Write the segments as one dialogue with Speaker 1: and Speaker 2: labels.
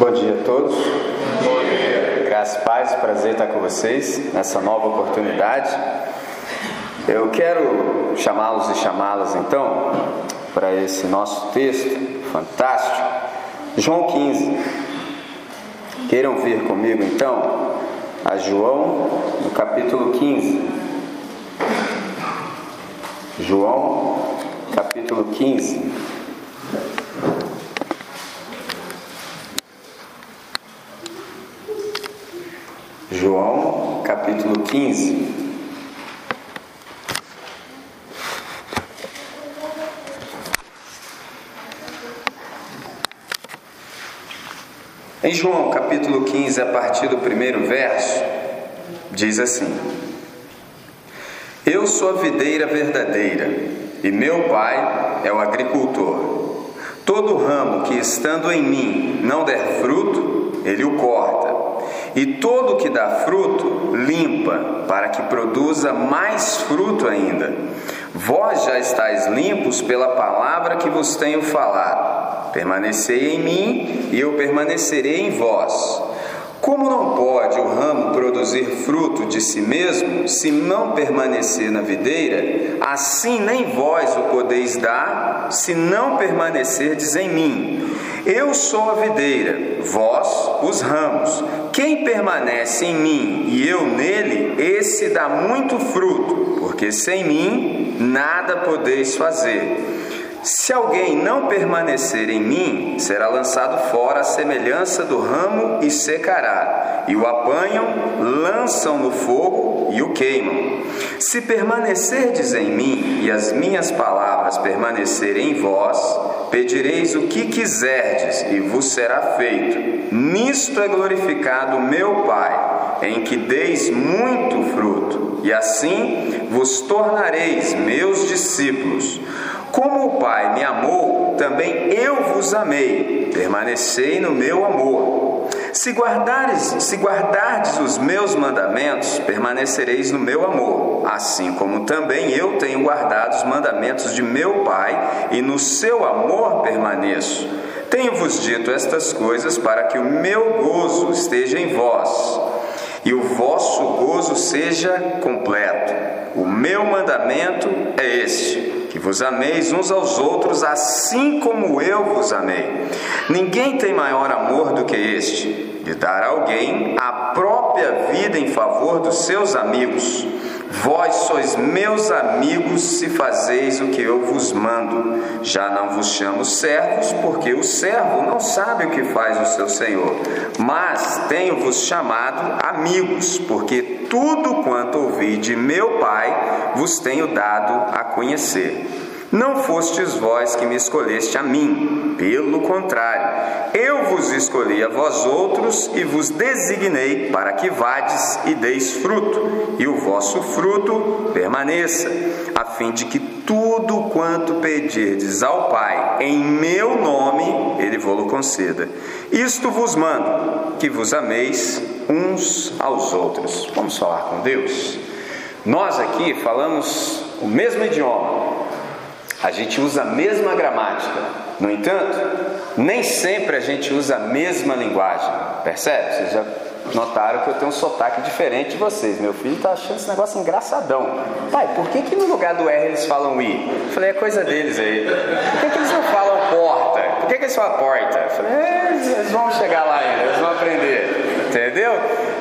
Speaker 1: Bom dia a todos. Bom dia. Graças paz, prazer estar com vocês nessa nova oportunidade. Eu quero chamá-los e chamá-las então para esse nosso texto fantástico, João 15. Queiram vir comigo então a João, no capítulo 15. João, capítulo 15. João, capítulo 15. Em João capítulo 15, a partir do primeiro verso, diz assim: Eu sou a videira verdadeira, e meu pai é o agricultor. Todo ramo que estando em mim não der fruto, ele o corta, e todo que dá fruto, limpa, para que produza mais fruto ainda. Vós já estáis limpos pela palavra que vos tenho falado. Permanecei em mim e eu permanecerei em vós. Como não pode o ramo produzir fruto de si mesmo, se não permanecer na videira, assim nem vós o podeis dar, se não permanecerdes em mim. Eu sou a videira, vós os ramos. Quem permanece em mim e eu nele, esse dá muito fruto, porque sem mim nada podeis fazer. Se alguém não permanecer em mim, será lançado fora à semelhança do ramo e secará. E o apanham, lançam no fogo e o queimam. Se permanecerdes em mim e as minhas palavras permanecerem em vós, pedireis o que quiserdes e vos será feito. Nisto é glorificado meu Pai, em que deis muito fruto, e assim vos tornareis meus discípulos. Como o Pai me amou, também eu vos amei. Permanecei no meu amor. Se guardares, se guardardes os meus mandamentos, permanecereis no meu amor, assim como também eu tenho guardado os mandamentos de meu Pai, e no seu amor permaneço. Tenho-vos dito estas coisas para que o meu gozo esteja em vós e o vosso gozo seja completo. O meu mandamento é este que vos ameis uns aos outros, assim como eu vos amei. Ninguém tem maior amor do que este, de dar a alguém a própria vida em favor dos seus amigos. Vós sois meus amigos se fazeis o que eu vos mando. Já não vos chamo servos, porque o servo não sabe o que faz o seu senhor. Mas tenho-vos chamado amigos, porque tudo quanto ouvi de meu Pai vos tenho dado a conhecer. Não fostes vós que me escolheste a mim, pelo contrário, eu vos escolhi a vós outros e vos designei para que vades e deis fruto, e o vosso fruto permaneça, a fim de que tudo quanto pedirdes ao Pai em meu nome, ele vos conceda. Isto vos mando, que vos ameis uns aos outros. Vamos falar com Deus? Nós aqui falamos o mesmo idioma, a gente usa a mesma gramática. No entanto, nem sempre a gente usa a mesma linguagem. Percebe? Vocês já notaram que eu tenho um sotaque diferente de vocês. Meu filho está achando esse negócio engraçadão. Pai, por que, que no lugar do R eles falam I? Eu falei, é coisa deles aí. Por que, que eles não falam porta? Por que, que eles falam porta? Eu falei, é, eles vão chegar lá ainda, eles vão aprender. Entendeu?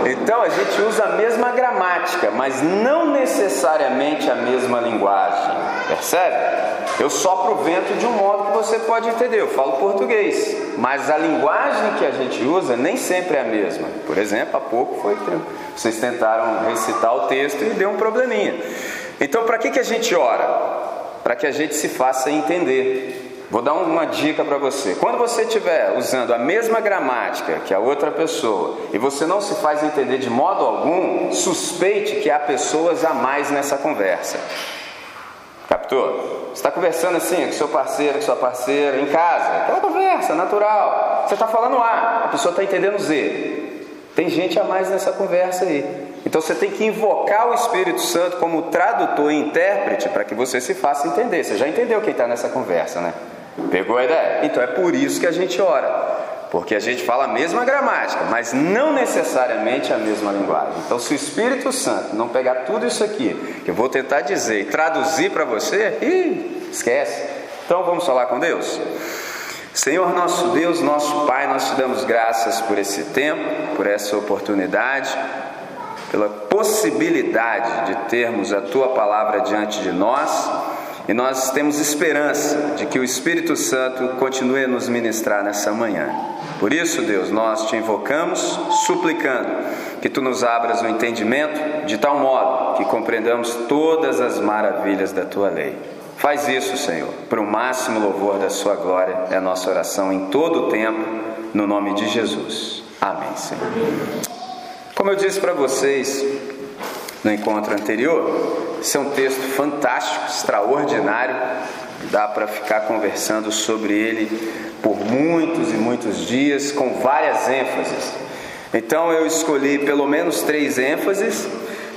Speaker 1: Então a gente usa a mesma gramática, mas não necessariamente a mesma linguagem. Percebe? Eu sopro o vento de um modo que você pode entender. Eu falo português, mas a linguagem que a gente usa nem sempre é a mesma. Por exemplo, há pouco foi vocês tentaram recitar o texto e deu um probleminha. Então, para que, que a gente ora? Para que a gente se faça entender. Vou dar uma dica para você. Quando você estiver usando a mesma gramática que a outra pessoa e você não se faz entender de modo algum, suspeite que há pessoas a mais nessa conversa. Captou? Você está conversando assim com seu parceiro, com sua parceira, em casa, aquela conversa natural. Você está falando A, a pessoa está entendendo Z. Tem gente a mais nessa conversa aí. Então você tem que invocar o Espírito Santo como tradutor e intérprete para que você se faça entender. Você já entendeu quem está nessa conversa, né? Pegou a ideia? Então é por isso que a gente ora. Porque a gente fala a mesma gramática, mas não necessariamente a mesma linguagem. Então, se o Espírito Santo não pegar tudo isso aqui, que eu vou tentar dizer e traduzir para você, ih, esquece. Então, vamos falar com Deus? Senhor nosso Deus, nosso Pai, nós te damos graças por esse tempo, por essa oportunidade, pela possibilidade de termos a tua palavra diante de nós e nós temos esperança de que o Espírito Santo continue a nos ministrar nessa manhã. Por isso, Deus, nós te invocamos, suplicando que tu nos abras o entendimento de tal modo que compreendamos todas as maravilhas da tua lei. Faz isso, Senhor, para o máximo louvor da sua glória, é a nossa oração em todo o tempo, no nome de Jesus. Amém, Senhor. Como eu disse para vocês no encontro anterior, esse é um texto fantástico, extraordinário. Dá para ficar conversando sobre ele por muitos e muitos dias, com várias ênfases. Então eu escolhi pelo menos três ênfases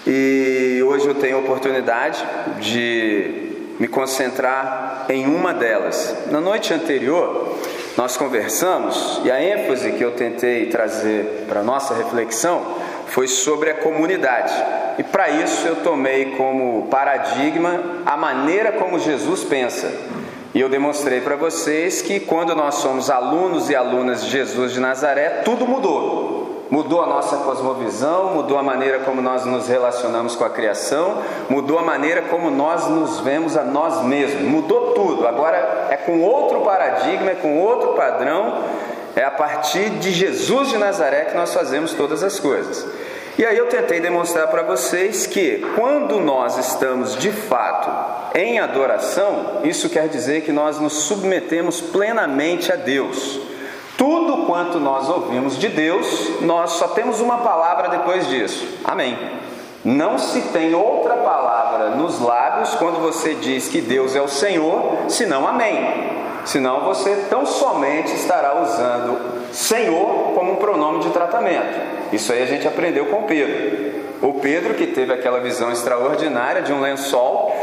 Speaker 1: e hoje eu tenho a oportunidade de me concentrar em uma delas. Na noite anterior, nós conversamos e a ênfase que eu tentei trazer para nossa reflexão foi sobre a comunidade. E para isso eu tomei como paradigma a maneira como Jesus pensa. E eu demonstrei para vocês que quando nós somos alunos e alunas de Jesus de Nazaré, tudo mudou. Mudou a nossa cosmovisão, mudou a maneira como nós nos relacionamos com a criação, mudou a maneira como nós nos vemos a nós mesmos, mudou tudo. Agora é com outro paradigma, é com outro padrão, é a partir de Jesus de Nazaré que nós fazemos todas as coisas. E aí eu tentei demonstrar para vocês que quando nós estamos de fato em adoração, isso quer dizer que nós nos submetemos plenamente a Deus. Tudo quanto nós ouvimos de Deus, nós só temos uma palavra depois disso. Amém. Não se tem outra palavra nos lábios quando você diz que Deus é o Senhor, senão amém. Senão você tão somente estará usando Senhor como um pronome de tratamento. Isso aí a gente aprendeu com Pedro. O Pedro que teve aquela visão extraordinária de um lençol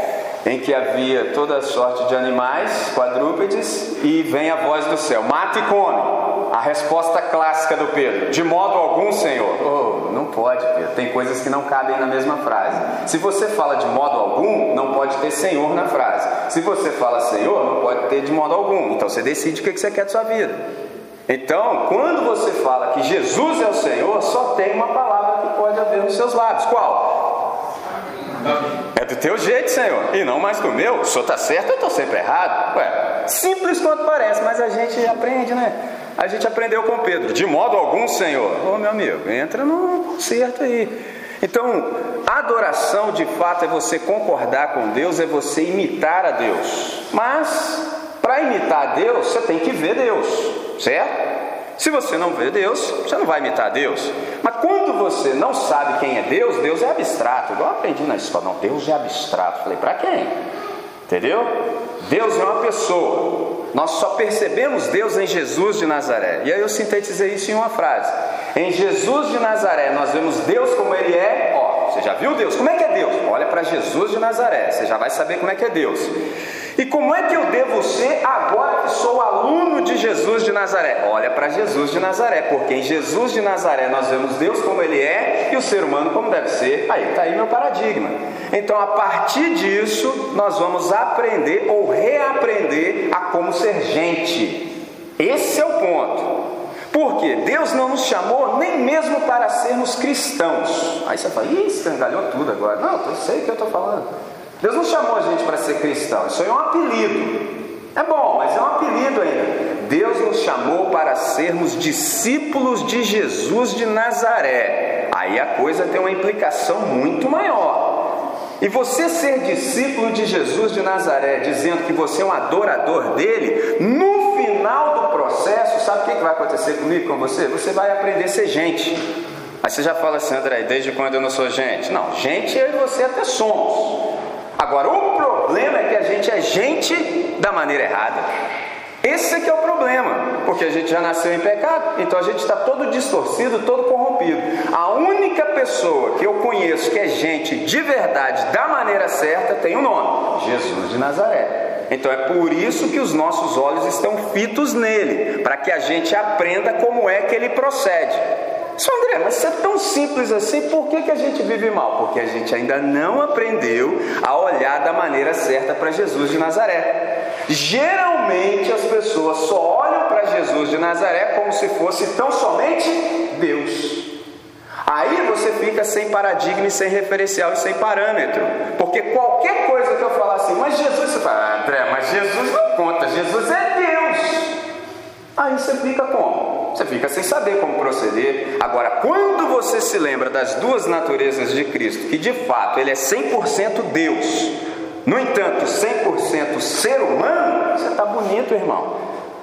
Speaker 1: em que havia toda sorte de animais, quadrúpedes, e vem a voz do céu: mata e come. A resposta clássica do Pedro: de modo algum, Senhor. Oh, não pode, Pedro. Tem coisas que não cabem na mesma frase. Se você fala de modo algum, não pode ter Senhor na frase. Se você fala Senhor, não pode ter de modo algum. Então você decide o que você quer da sua vida. Então, quando você fala que Jesus é o Senhor, só tem uma palavra que pode haver nos seus lábios. Qual? É do teu jeito, Senhor, e não mais do meu. O senhor está certo, eu estou sempre errado. Ué, simples quanto parece, mas a gente aprende, né? A gente aprendeu com Pedro, de modo algum, Senhor. Ô oh, meu amigo, entra no concerto aí. Então, adoração de fato é você concordar com Deus, é você imitar a Deus. Mas, para imitar a Deus, você tem que ver Deus certo? Se você não vê Deus, você não vai imitar Deus. Mas quando você não sabe quem é Deus, Deus é abstrato. Igual eu aprendi na escola, não, Deus é abstrato. Falei, para quem? Entendeu? Deus é uma pessoa. Nós só percebemos Deus em Jesus de Nazaré. E aí eu sintetizei isso em uma frase. Em Jesus de Nazaré, nós vemos Deus como Ele é. Você já viu Deus? Como é que é Deus? Olha para Jesus de Nazaré, você já vai saber como é que é Deus. E como é que eu devo ser agora que sou aluno de Jesus de Nazaré? Olha para Jesus de Nazaré, porque em Jesus de Nazaré nós vemos Deus como Ele é e o ser humano como deve ser. Aí está aí meu paradigma. Então, a partir disso, nós vamos aprender ou reaprender a como ser gente. Esse é o ponto. Porque Deus não nos chamou nem mesmo para sermos cristãos. Aí você fala, ih, escangalhou tudo agora. Não, eu sei o que eu estou falando. Deus não chamou a gente para ser cristão, isso aí é um apelido. É bom, mas é um apelido ainda. Deus nos chamou para sermos discípulos de Jesus de Nazaré. Aí a coisa tem uma implicação muito maior. E você ser discípulo de Jesus de Nazaré, dizendo que você é um adorador dele, no final do processo, sabe o que vai acontecer comigo, com você? Você vai aprender a ser gente. Aí você já fala assim, André, desde quando eu não sou gente? Não, gente eu e você até somos. Agora, o problema é que a gente é gente da maneira errada. Esse é que é o problema, porque a gente já nasceu em pecado, então a gente está todo distorcido, todo corrompido. A única pessoa que eu conheço que é gente de verdade, da maneira certa, tem um nome: Jesus de Nazaré. Então é por isso que os nossos olhos estão fitos nele, para que a gente aprenda como é que ele procede. Só André, mas isso é tão simples assim, por que, que a gente vive mal? Porque a gente ainda não aprendeu a olhar da maneira certa para Jesus de Nazaré. Geralmente as pessoas só olham para Jesus de Nazaré como se fosse tão somente Deus. Você fica sem paradigma e sem referencial e sem parâmetro. Porque qualquer coisa que eu falar assim, mas Jesus, você fala, ah, André, mas Jesus não conta, Jesus é Deus. Aí você fica como? Você fica sem saber como proceder. Agora, quando você se lembra das duas naturezas de Cristo, que de fato ele é 100% Deus, no entanto, 100% ser humano, você está bonito, irmão.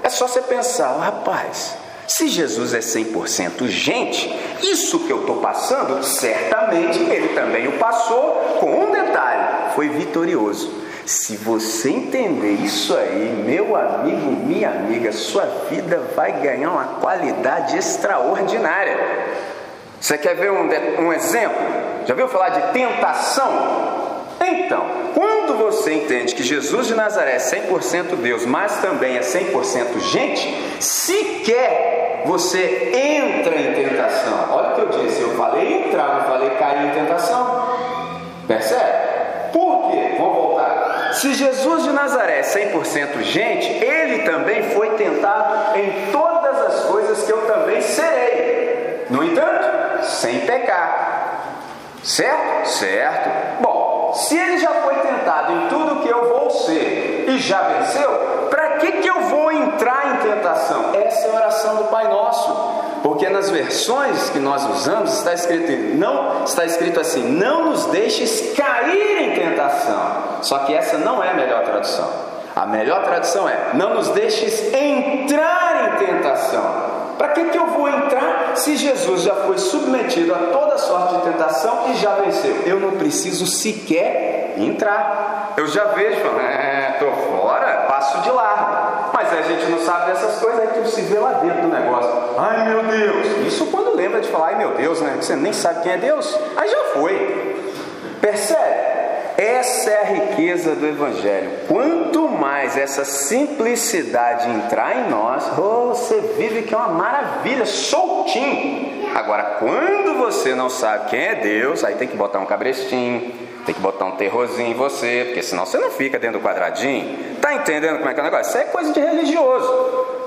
Speaker 1: É só você pensar, rapaz, se Jesus é 100% gente, isso que eu estou passando, certamente ele também o passou com um detalhe: foi vitorioso. Se você entender isso aí, meu amigo, minha amiga, sua vida vai ganhar uma qualidade extraordinária. Você quer ver um, um exemplo? Já viu falar de tentação? Então, quando você entende que Jesus de Nazaré é 100% Deus, mas também é 100% gente, sequer você entra em tentação. Olha o que eu disse, eu falei entrar, não falei cair em tentação. Percebe? Por quê? Vamos voltar. Se Jesus de Nazaré é 100% gente, ele também foi tentado em todas as coisas que eu também serei. No entanto, sem pecar. Certo? Certo. Bom, se ele já foi tentado em tudo que eu vou ser e já venceu, para que, que eu vou entrar em tentação? Essa é a oração do Pai Nosso. Porque nas versões que nós usamos está escrito, não, está escrito assim: não nos deixes cair em tentação. Só que essa não é a melhor tradução. A melhor tradução é: não nos deixes entrar em tentação. Para que, que eu vou entrar se Jesus já foi submetido a toda sorte de tentação e já venceu? Eu não preciso sequer entrar. Eu já vejo, falando, é, tô fora, passo de largo. Mas a gente não sabe dessas coisas, aí tu se vê lá dentro do negócio. Ai meu Deus! Isso quando lembra de falar, ai meu Deus, né? Você nem sabe quem é Deus. Aí já foi. Percebe? Essa é a riqueza do Evangelho. Quanto mais essa simplicidade entrar em nós, oh, você vive que é uma maravilha, soltinho. Agora, quando você não sabe quem é Deus, aí tem que botar um cabrestinho, tem que botar um terrorzinho em você, porque senão você não fica dentro do quadradinho. Tá entendendo como é que é o negócio? Isso é coisa de religioso.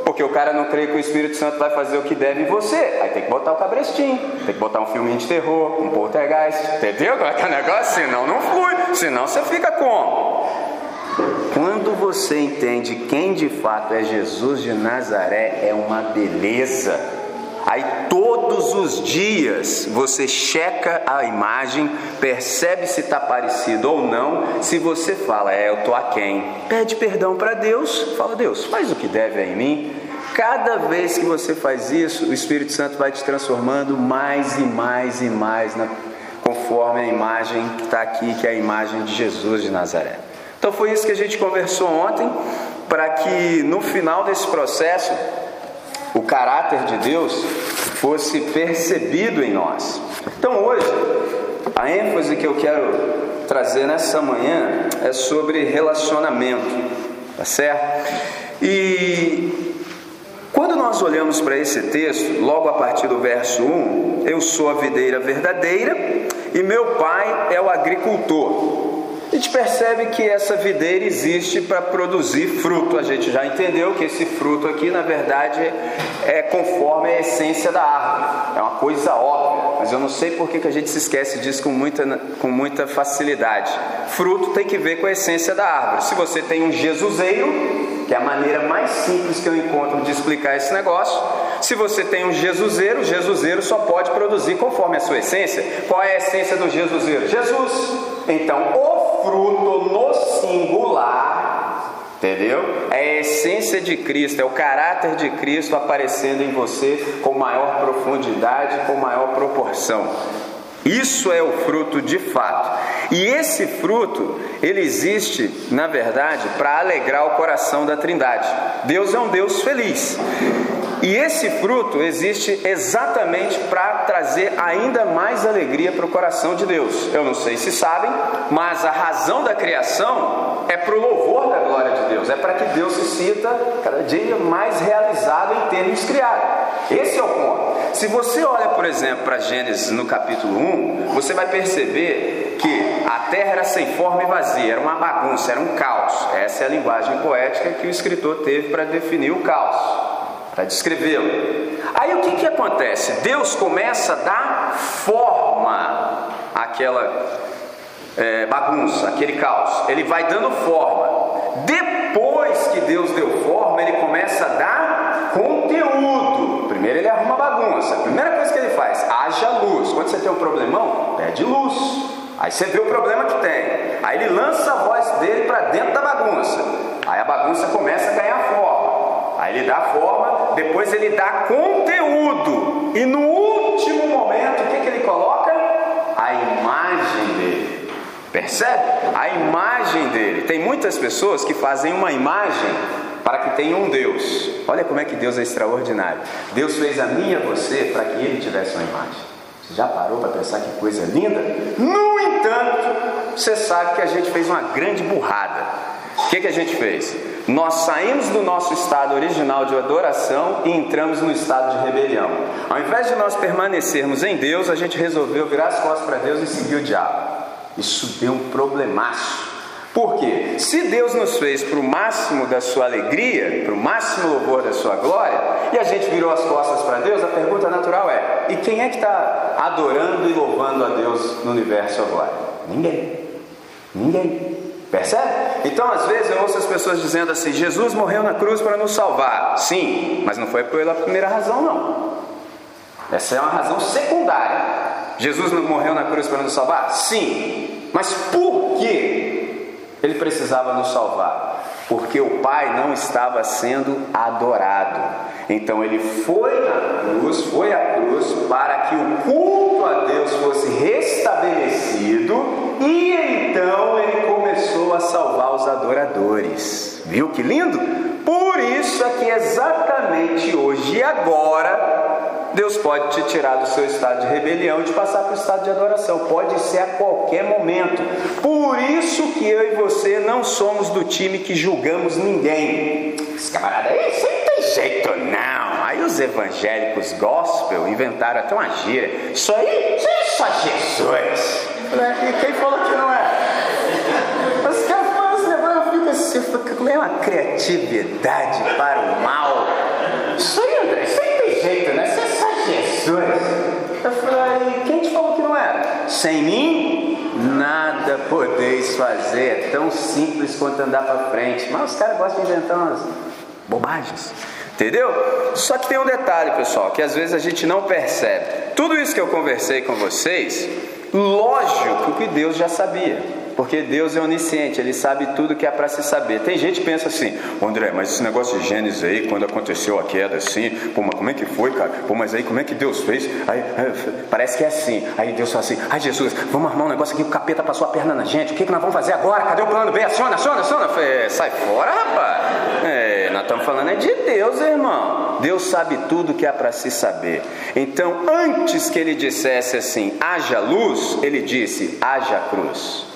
Speaker 1: Porque o cara não crê que o Espírito Santo vai fazer o que deve em você. Aí tem que botar o cabrestinho, tem que botar um filminho de terror, um poltergeist. Entendeu como é que é o negócio? Senão não flui. Senão você fica como? Quando você entende quem de fato é Jesus de Nazaré, é uma beleza. Aí todos os dias você checa a imagem, percebe se está parecido ou não. Se você fala, é, eu estou aquém, pede perdão para Deus, fala, Deus, faz o que deve em mim. Cada vez que você faz isso, o Espírito Santo vai te transformando mais e mais e mais, na, conforme a imagem que está aqui, que é a imagem de Jesus de Nazaré. Então foi isso que a gente conversou ontem, para que no final desse processo o caráter de Deus fosse percebido em nós. Então hoje, a ênfase que eu quero trazer nessa manhã é sobre relacionamento, tá certo? E quando nós olhamos para esse texto, logo a partir do verso 1, eu sou a videira verdadeira e meu pai é o agricultor. A gente percebe que essa videira existe para produzir fruto. A gente já entendeu que esse fruto aqui, na verdade, é conforme a essência da árvore. É uma coisa óbvia, mas eu não sei por que, que a gente se esquece disso com muita, com muita facilidade. Fruto tem que ver com a essência da árvore. Se você tem um Jesuseiro, que é a maneira mais simples que eu encontro de explicar esse negócio, se você tem um Jesuseiro, o Jesuseiro só pode produzir conforme a sua essência. Qual é a essência do Jesuseiro? Jesus. Então, o fruto no singular, entendeu? É a essência de Cristo, é o caráter de Cristo aparecendo em você com maior profundidade, com maior proporção. Isso é o fruto de fato. E esse fruto, ele existe, na verdade, para alegrar o coração da Trindade. Deus é um Deus feliz. E esse fruto existe exatamente para trazer ainda mais alegria para o coração de Deus. Eu não sei se sabem, mas a razão da criação é para o louvor da glória de Deus, é para que Deus se sinta cada dia mais realizado em termos criados. Esse é o ponto. Se você olha, por exemplo, para Gênesis no capítulo 1, você vai perceber que a terra era sem forma e vazia, era uma bagunça, era um caos. Essa é a linguagem poética que o escritor teve para definir o caos, para descrevê-lo. Aí o que, que acontece? Deus começa a dar forma àquela é, bagunça, aquele caos. Ele vai dando forma. Depois que Deus deu forma, ele começa a dar conteúdo. Primeiro ele arruma bagunça. A primeira coisa que ele faz, haja luz. Quando você tem um problemão, pede luz. Aí você vê o problema que tem. Aí ele lança a voz dele para dentro da bagunça. Aí a bagunça começa a ganhar forma. Aí ele dá forma, depois ele dá conteúdo. E no último momento, o que, que ele coloca? A imagem dele. Percebe? A imagem dele. Tem muitas pessoas que fazem uma imagem para que tenha um Deus. Olha como é que Deus é extraordinário. Deus fez a mim e a você para que ele tivesse uma imagem. Já parou para pensar que coisa linda? No entanto, você sabe que a gente fez uma grande burrada. O que, que a gente fez? Nós saímos do nosso estado original de adoração e entramos no estado de rebelião. Ao invés de nós permanecermos em Deus, a gente resolveu virar as costas para Deus e seguir o diabo. Isso deu um problemaço. Por quê? Se Deus nos fez para o máximo da sua alegria, para o máximo louvor da sua glória, e a gente virou as costas para Deus, a pergunta natural é: e quem é que está adorando e louvando a Deus no universo agora? Ninguém. Ninguém. Percebe? Então, às vezes, eu ouço as pessoas dizendo assim: Jesus morreu na cruz para nos salvar. Sim, mas não foi pela primeira razão, não. Essa é uma razão secundária. Jesus não morreu na cruz para nos salvar? Sim. Mas por que ele precisava nos salvar? Porque o Pai não estava sendo adorado. Então ele foi na cruz, foi à cruz para que o culto a Deus fosse restabelecido e então ele começou a salvar os adoradores. Viu que lindo? Por isso é que exatamente hoje e agora Deus pode te tirar do seu estado de rebelião e te passar para o estado de adoração. Pode ser a qualquer momento. Por isso que eu e você não somos do time que julgamos ninguém. Esse camarada aí, isso não tem jeito não. Aí os evangélicos gospel inventaram até uma gíria. Isso aí, isso é só Jesus. E quem falou que não é? Os caras falam esse negócio, eu fico assim, é uma criatividade para o mal. Isso aí, André, isso aí Eu falei, quem te falou que não era? Sem mim, nada podeis fazer. É tão simples quanto andar para frente. Mas os caras gostam de inventar umas bobagens. Entendeu? Só que tem um detalhe, pessoal, que às vezes a gente não percebe. Tudo isso que eu conversei com vocês, lógico que Deus já sabia. Porque Deus é onisciente, Ele sabe tudo que é para se saber. Tem gente que pensa assim, André, mas esse negócio de Gênesis aí, quando aconteceu a queda assim, pô, mas como é que foi, cara? Pô, mas aí como é que Deus fez? Aí, aí, parece que é assim. Aí Deus fala assim, ai Jesus, vamos armar um negócio aqui, o capeta passou a perna na gente, o que, que nós vamos fazer agora? Cadê o plano B? Aciona, aciona, aciona. Falei, é, sai fora, rapaz. É, nós estamos falando é de Deus, irmão. Deus sabe tudo que há para se saber. Então, antes que ele dissesse assim, haja luz, ele disse, haja cruz.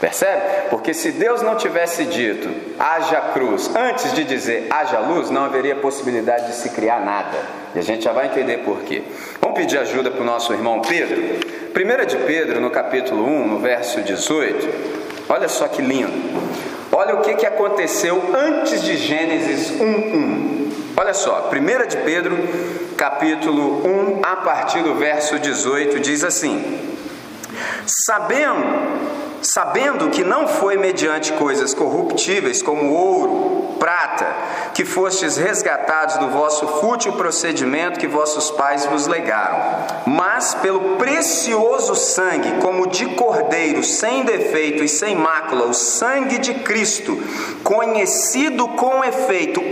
Speaker 1: Percebe? Porque se Deus não tivesse dito haja cruz antes de dizer haja luz, não haveria possibilidade de se criar nada. E a gente já vai entender por quê. Vamos pedir ajuda para o nosso irmão Pedro? 1 de Pedro, no capítulo 1, no verso 18. Olha só que lindo. Olha o que, que aconteceu antes de Gênesis 1:1. Olha só, 1 de Pedro, capítulo 1, a partir do verso 18, diz assim: Sabendo sabendo que não foi mediante coisas corruptíveis como ouro, prata, que fostes resgatados do vosso fútil procedimento que vossos pais vos legaram, mas pelo precioso sangue, como de cordeiro, sem defeito e sem mácula, o sangue de Cristo, conhecido com efeito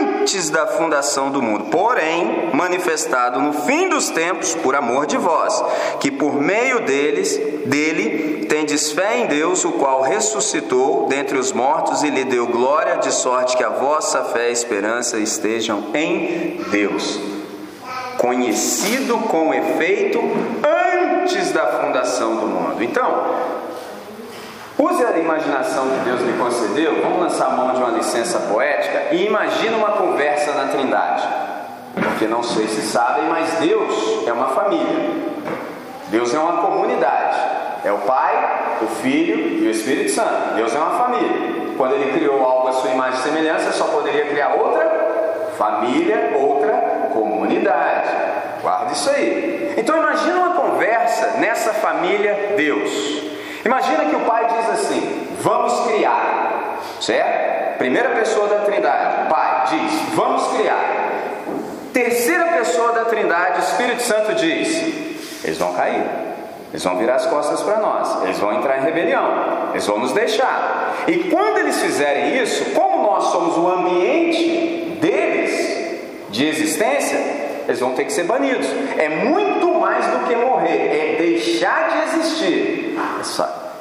Speaker 1: antes da fundação do mundo, porém manifestado no fim dos tempos por amor de vós, que por meio deles, dele, tendes fé em Deus, o qual ressuscitou dentre os mortos e lhe deu glória, de sorte que a vossa fé e esperança estejam em Deus. Conhecido com efeito antes da fundação do mundo. Então, Use a imaginação que Deus lhe concedeu, vamos lançar a mão de uma licença poética e imagine uma conversa na Trindade. Porque não sei se sabem, mas Deus é uma família. Deus é uma comunidade. É o Pai, o Filho e o Espírito Santo. Deus é uma família. Quando ele criou algo à sua imagem e semelhança, só poderia criar outra família, outra comunidade. Guarda isso aí. Então imagina uma conversa nessa família Deus. Imagina que o pai diz assim: vamos criar, certo? Primeira pessoa da Trindade, pai, diz: vamos criar. Terceira pessoa da Trindade, Espírito Santo diz: eles vão cair, eles vão virar as costas para nós, eles vão entrar em rebelião, eles vão nos deixar. E quando eles fizerem isso, como nós somos o ambiente deles de existência, eles vão ter que ser banidos. É muito mais do que morrer, é deixar de existir.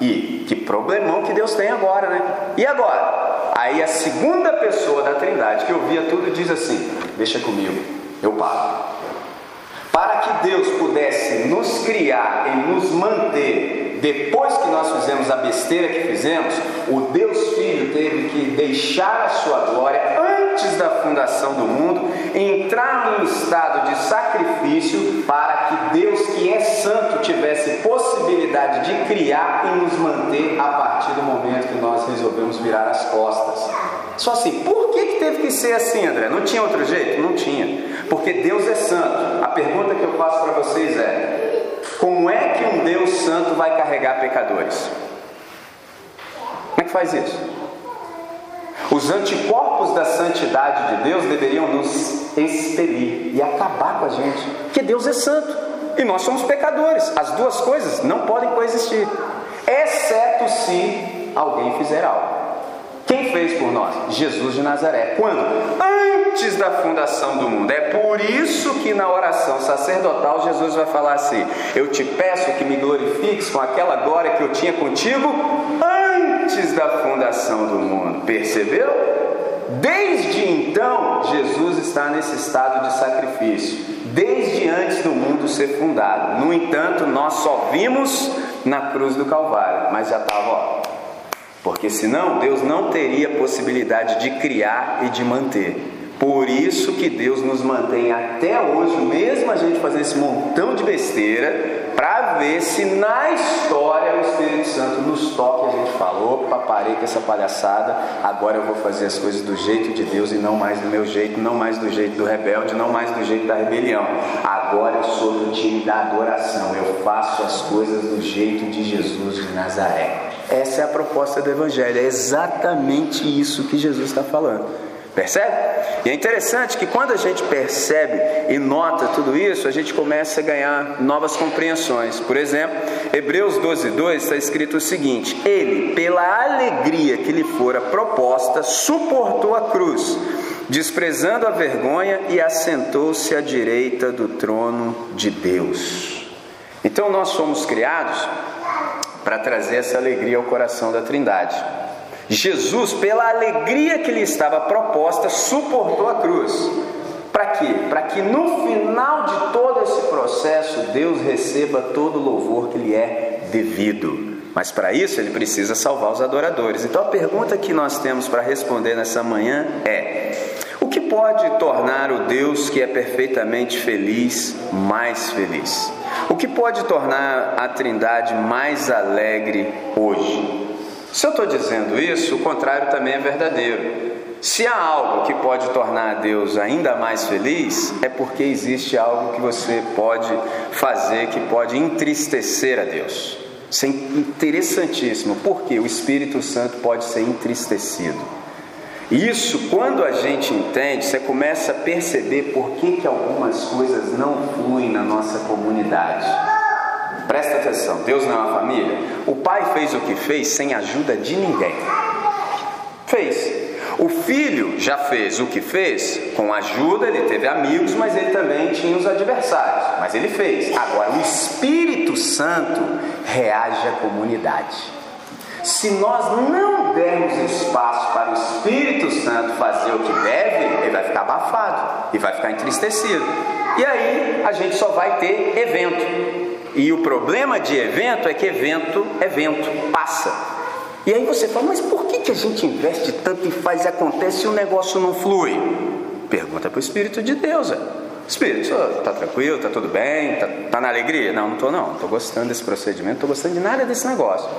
Speaker 1: E que problemão que Deus tem agora, né? E agora? Aí a segunda pessoa da Trindade que ouvia tudo diz assim: Deixa comigo, eu paro. Para que Deus pudesse nos criar e nos manter depois que nós fizemos a besteira que fizemos, o Deus Filho teve que deixar a sua glória antes da fundação do mundo, entrar num estado de sacrifício para que Deus, que é santo, tivesse possibilidade de criar e nos manter a partir do momento que nós resolvemos virar as costas. Só assim, por que, que teve que ser assim, André? Não tinha outro jeito? Não tinha. Porque Deus é santo. A pergunta que eu faço para vocês é: como é que um Deus santo vai carregar pecadores? Como é que faz isso? Os anticorpos da santidade de Deus deveriam nos expelir e acabar com a gente, porque Deus é santo e nós somos pecadores. As duas coisas não podem coexistir, exceto se alguém fizer algo. Quem fez por nós? Jesus de Nazaré. Quando? Antes da fundação do mundo. É por isso que na oração sacerdotal Jesus vai falar assim: Eu te peço que me glorifiques com aquela glória que eu tinha contigo antes da fundação do mundo. Percebeu? Desde então, Jesus está nesse estado de sacrifício, desde antes do mundo ser fundado. No entanto, nós só vimos na cruz do Calvário, mas já estava, ó, porque senão Deus não teria possibilidade de criar e de manter. Por isso que Deus nos mantém até hoje, mesmo a gente fazendo esse montão de besteira, para ver se na história o Espírito Santo nos toque a gente falou, opa, parei com essa palhaçada, agora eu vou fazer as coisas do jeito de Deus e não mais do meu jeito, não mais do jeito do rebelde, não mais do jeito da rebelião. Agora eu sou do time da adoração, eu faço as coisas do jeito de Jesus de Nazaré. Essa é a proposta do Evangelho, é exatamente isso que Jesus está falando. Percebe? E é interessante que quando a gente percebe e nota tudo isso, a gente começa a ganhar novas compreensões. Por exemplo, Hebreus 12, 2 está escrito o seguinte: Ele, pela alegria que lhe fora proposta, suportou a cruz, desprezando a vergonha e assentou-se à direita do trono de Deus. Então nós somos criados para trazer essa alegria ao coração da Trindade. Jesus, pela alegria que lhe estava proposta, suportou a cruz. Para quê? Para que no final de todo esse processo Deus receba todo o louvor que lhe é devido. Mas para isso ele precisa salvar os adoradores. Então a pergunta que nós temos para responder nessa manhã é: o que pode tornar o Deus que é perfeitamente feliz mais feliz? O que pode tornar a Trindade mais alegre hoje? Se eu estou dizendo isso, o contrário também é verdadeiro. Se há algo que pode tornar Deus ainda mais feliz, é porque existe algo que você pode fazer que pode entristecer a Deus. Isso é interessantíssimo, porque o Espírito Santo pode ser entristecido. Isso, quando a gente entende, você começa a perceber por que, que algumas coisas não fluem na nossa comunidade. Presta atenção, Deus não é uma família. O pai fez o que fez sem ajuda de ninguém. Fez. O filho já fez o que fez com ajuda, ele teve amigos, mas ele também tinha os adversários. Mas ele fez. Agora, o Espírito Santo reage à comunidade. Se nós não dermos espaço para o Espírito Santo fazer o que deve, ele vai ficar abafado e vai ficar entristecido. E aí a gente só vai ter evento. E o problema de evento é que evento é vento, passa. E aí você fala, mas por que, que a gente investe tanto e faz e acontece e o negócio não flui? Pergunta para o Espírito de Deus. Espírito, está tranquilo, está tudo bem, está tá na alegria? Não, não estou não, estou gostando desse procedimento, estou gostando de nada desse negócio.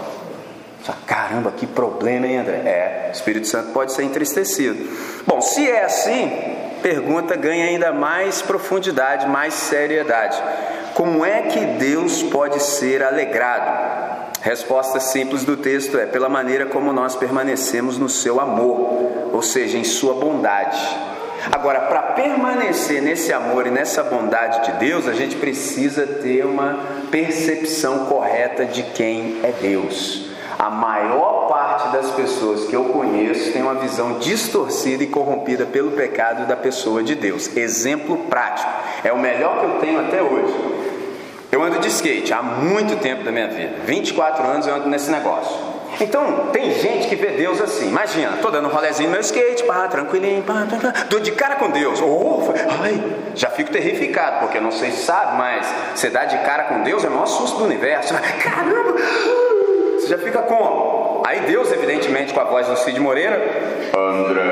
Speaker 1: Só, caramba, que problema, hein, André? É, o Espírito Santo pode ser entristecido. Bom, se é assim, pergunta ganha ainda mais profundidade, mais seriedade. Como é que Deus pode ser alegrado? Resposta simples do texto é: pela maneira como nós permanecemos no seu amor, ou seja, em sua bondade. Agora, para permanecer nesse amor e nessa bondade de Deus, a gente precisa ter uma percepção correta de quem é Deus. A maior parte das pessoas que eu conheço tem uma visão distorcida e corrompida pelo pecado da pessoa de Deus. Exemplo prático. É o melhor que eu tenho até hoje. Eu ando de skate há muito tempo da minha vida. 24 anos eu ando nesse negócio. Então, tem gente que vê Deus assim. Imagina, tô dando um rolezinho no meu skate, pá, tranquilinho, pá, pá, dou de cara com Deus. Oh, ai, já fico terrificado, porque eu não sei se sabe, mas você dá de cara com Deus é o maior susto do universo. Caramba! Você já fica como? Aí Deus, evidentemente, com a voz do Cid Moreira, André.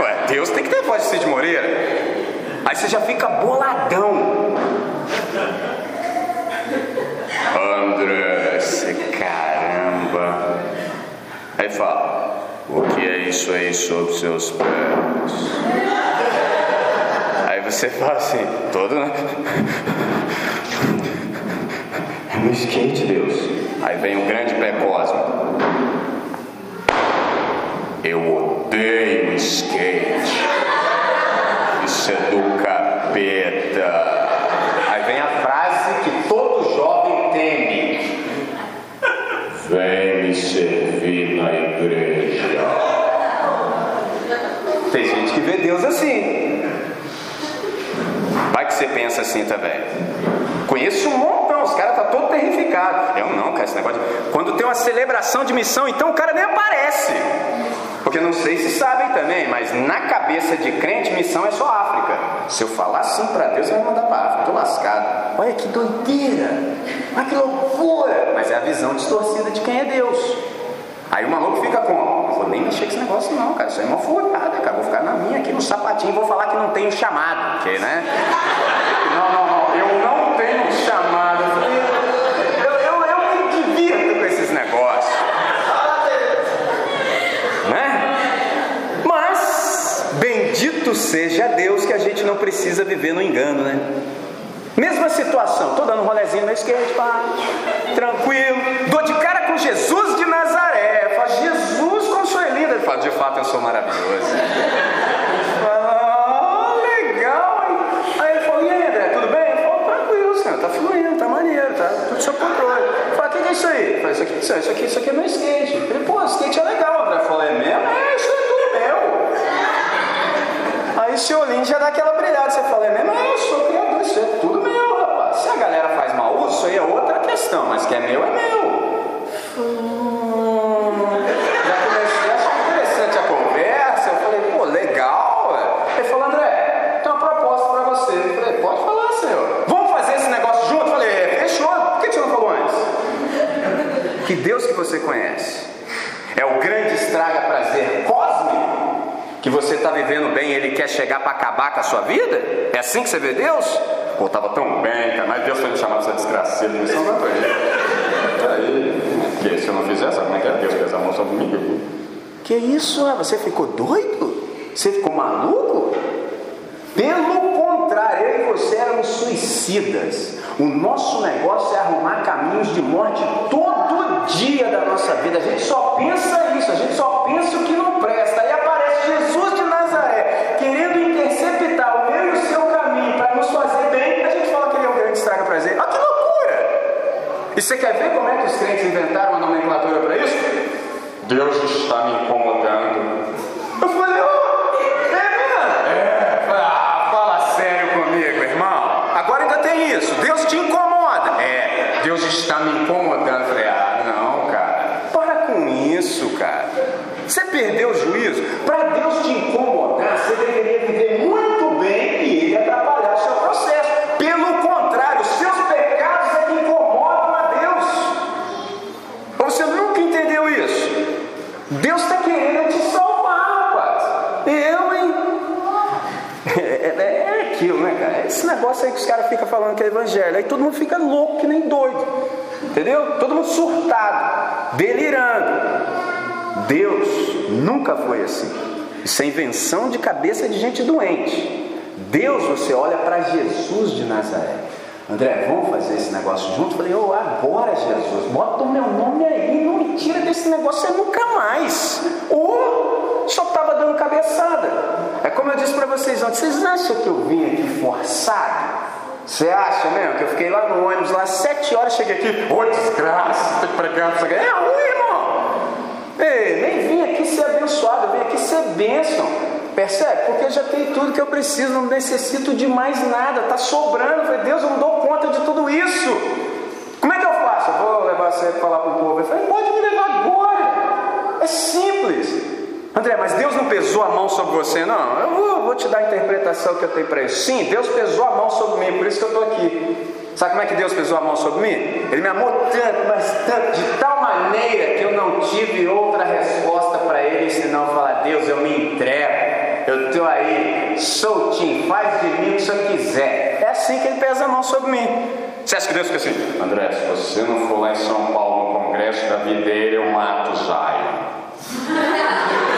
Speaker 1: Ué, Deus tem que ter a voz do Cid Moreira. Aí você já fica boladão. André, você caramba. Aí fala, o que é isso aí sob seus pés? Aí você fala assim, todo. Né? No skate, Deus. Aí vem o grande pré-cosmo. Eu odeio skate. Isso é do capeta. Aí vem a frase que todo jovem teme: Vem me servir na igreja. Tem gente que vê Deus assim. Vai que você pensa assim também. Conheço um montão, os caras tá todo Eu não, cara, esse negócio. Quando tem uma celebração de missão, então o cara nem aparece. Porque não sei se sabem também, mas na cabeça de crente, missão é só África. Se eu falar assim para Deus, vai mandar para África. Tô lascado. Olha que doideira. Olha que loucura. Mas é a visão distorcida de quem é Deus. Aí o maluco fica como? Não vou nem mexer com esse negócio, não, cara. Isso é uma furada, cara. Vou ficar na minha aqui no sapatinho e vou falar que não tenho chamado. Porque, né? Não, não tenho chamado. Eu, eu, eu me divirto com esses negócios. Né? Mas, bendito seja Deus que a gente não precisa viver no engano, né? Mesma situação, tô dando um rolezinho no skate, pá, tranquilo, dou de cara com Jesus de Nazaré, fala, Jesus, como sou lindo, ele fala, de fato eu sou maravilhoso. Ah, legal, aí ele falou, e aí André, tudo bem? Ele falou, tranquilo, senhor, tá fluindo, tá maneiro, tá tudo sob controle. Falei, o que é isso aí? Eu falei, isso aqui, isso aqui, isso aqui é meu skate. Falei, pô, skate é legal, André. Falei, é mesmo? É, isso é tudo meu. Aí seu olhinho já dá aquela brilhada, você fala, é mesmo? É, eu sou criador, isso é tudo meu, rapaz. Se a galera faz mau uso, isso aí é outra questão, mas que é meu, é meu. Hum, já comecei a achar interessante a conversa, eu falei, pô, legal. ué. Ele falou, André, tem uma proposta pra você. Eu falei, pode falar, senhor. Vamos fazer esse negócio junto? Eu falei, é, fechou. Por que você não falou antes? Que Deus que você conhece é o grande estraga prazer que você está vivendo bem e ele quer chegar para acabar com a sua vida? É assim que você vê Deus? Pô, estava tão bem, cara, mas Deus foi me chamar para essa desgraceira de missão, não foi aí. Porque se eu não fizer, sabe como é que é? Deus fez a mão sobre mim. Que isso? Você ficou doido? Você ficou maluco? Pelo contrário, eu e você éramos suicidas. O nosso negócio é arrumar caminhos de morte todo dia da nossa vida. A gente só pensa isso, a gente só pensa o que não presta. Aí aparece Jesus de Nazaré, querendo interceptar o meu e o seu caminho para nos fazer bem. A gente fala que ele é um grande estraga prazer. Olha que loucura! E você quer ver como é que os crentes inventaram uma nomenclatura para isso? Deus está me incomodando. Você perdeu o juízo? Para Deus te incomodar, você deveria viver muito bem e ele atrapalhar o seu processo. Pelo contrário, os seus pecados é que incomodam a Deus. Ou você nunca
Speaker 2: entendeu isso? Deus está querendo te salvar, rapaz. Eu, hein? É, é, é aquilo, né, cara? Esse negócio aí que os caras ficam falando que é evangelho. Aí todo mundo fica louco, que nem doido. Entendeu? Todo mundo surtado, delirando. Deus nunca foi assim. Isso é invenção de cabeça de gente doente. Deus, você olha para Jesus de Nazaré. André, vamos fazer esse negócio junto? Falei, oh, agora Jesus, bota o meu nome aí, não me tira desse negócio é nunca mais. Ou só estava dando cabeçada. É como eu disse para vocês ontem, vocês acham que eu vim aqui forçado? Você acha mesmo que eu fiquei lá no ônibus, lá sete horas, cheguei aqui, ô desgraça, tô pregando isso aqui. É ruim, irmão. Ei, nem vim aqui ser abençoado, eu vim aqui ser bênção. Percebe? Porque eu já tenho tudo que eu preciso, não necessito de mais nada, está sobrando. Eu falei, Deus, eu não dou conta de tudo isso. Como é que eu faço? Eu vou levar você para falar para o povo. Ele falou, pode me levar agora. É simples. André, mas Deus não pesou a mão sobre você, não? Eu vou, vou te dar a interpretação que eu tenho para isso. Sim, Deus pesou a mão sobre mim, por isso que eu estou aqui. Sabe como é que Deus pesou a mão sobre mim? Ele me amou tanto, mas tanto, de tal maneira que eu não tive outra resposta para ele senão falar: Deus, eu me entrego. Eu estou aí soltinho, faz de mim o que o senhor quiser. É assim que ele pesa a mão sobre mim. Você acha que Deus fica assim? André, se você não for lá em São Paulo no congresso da videira, eu mato o Zaio.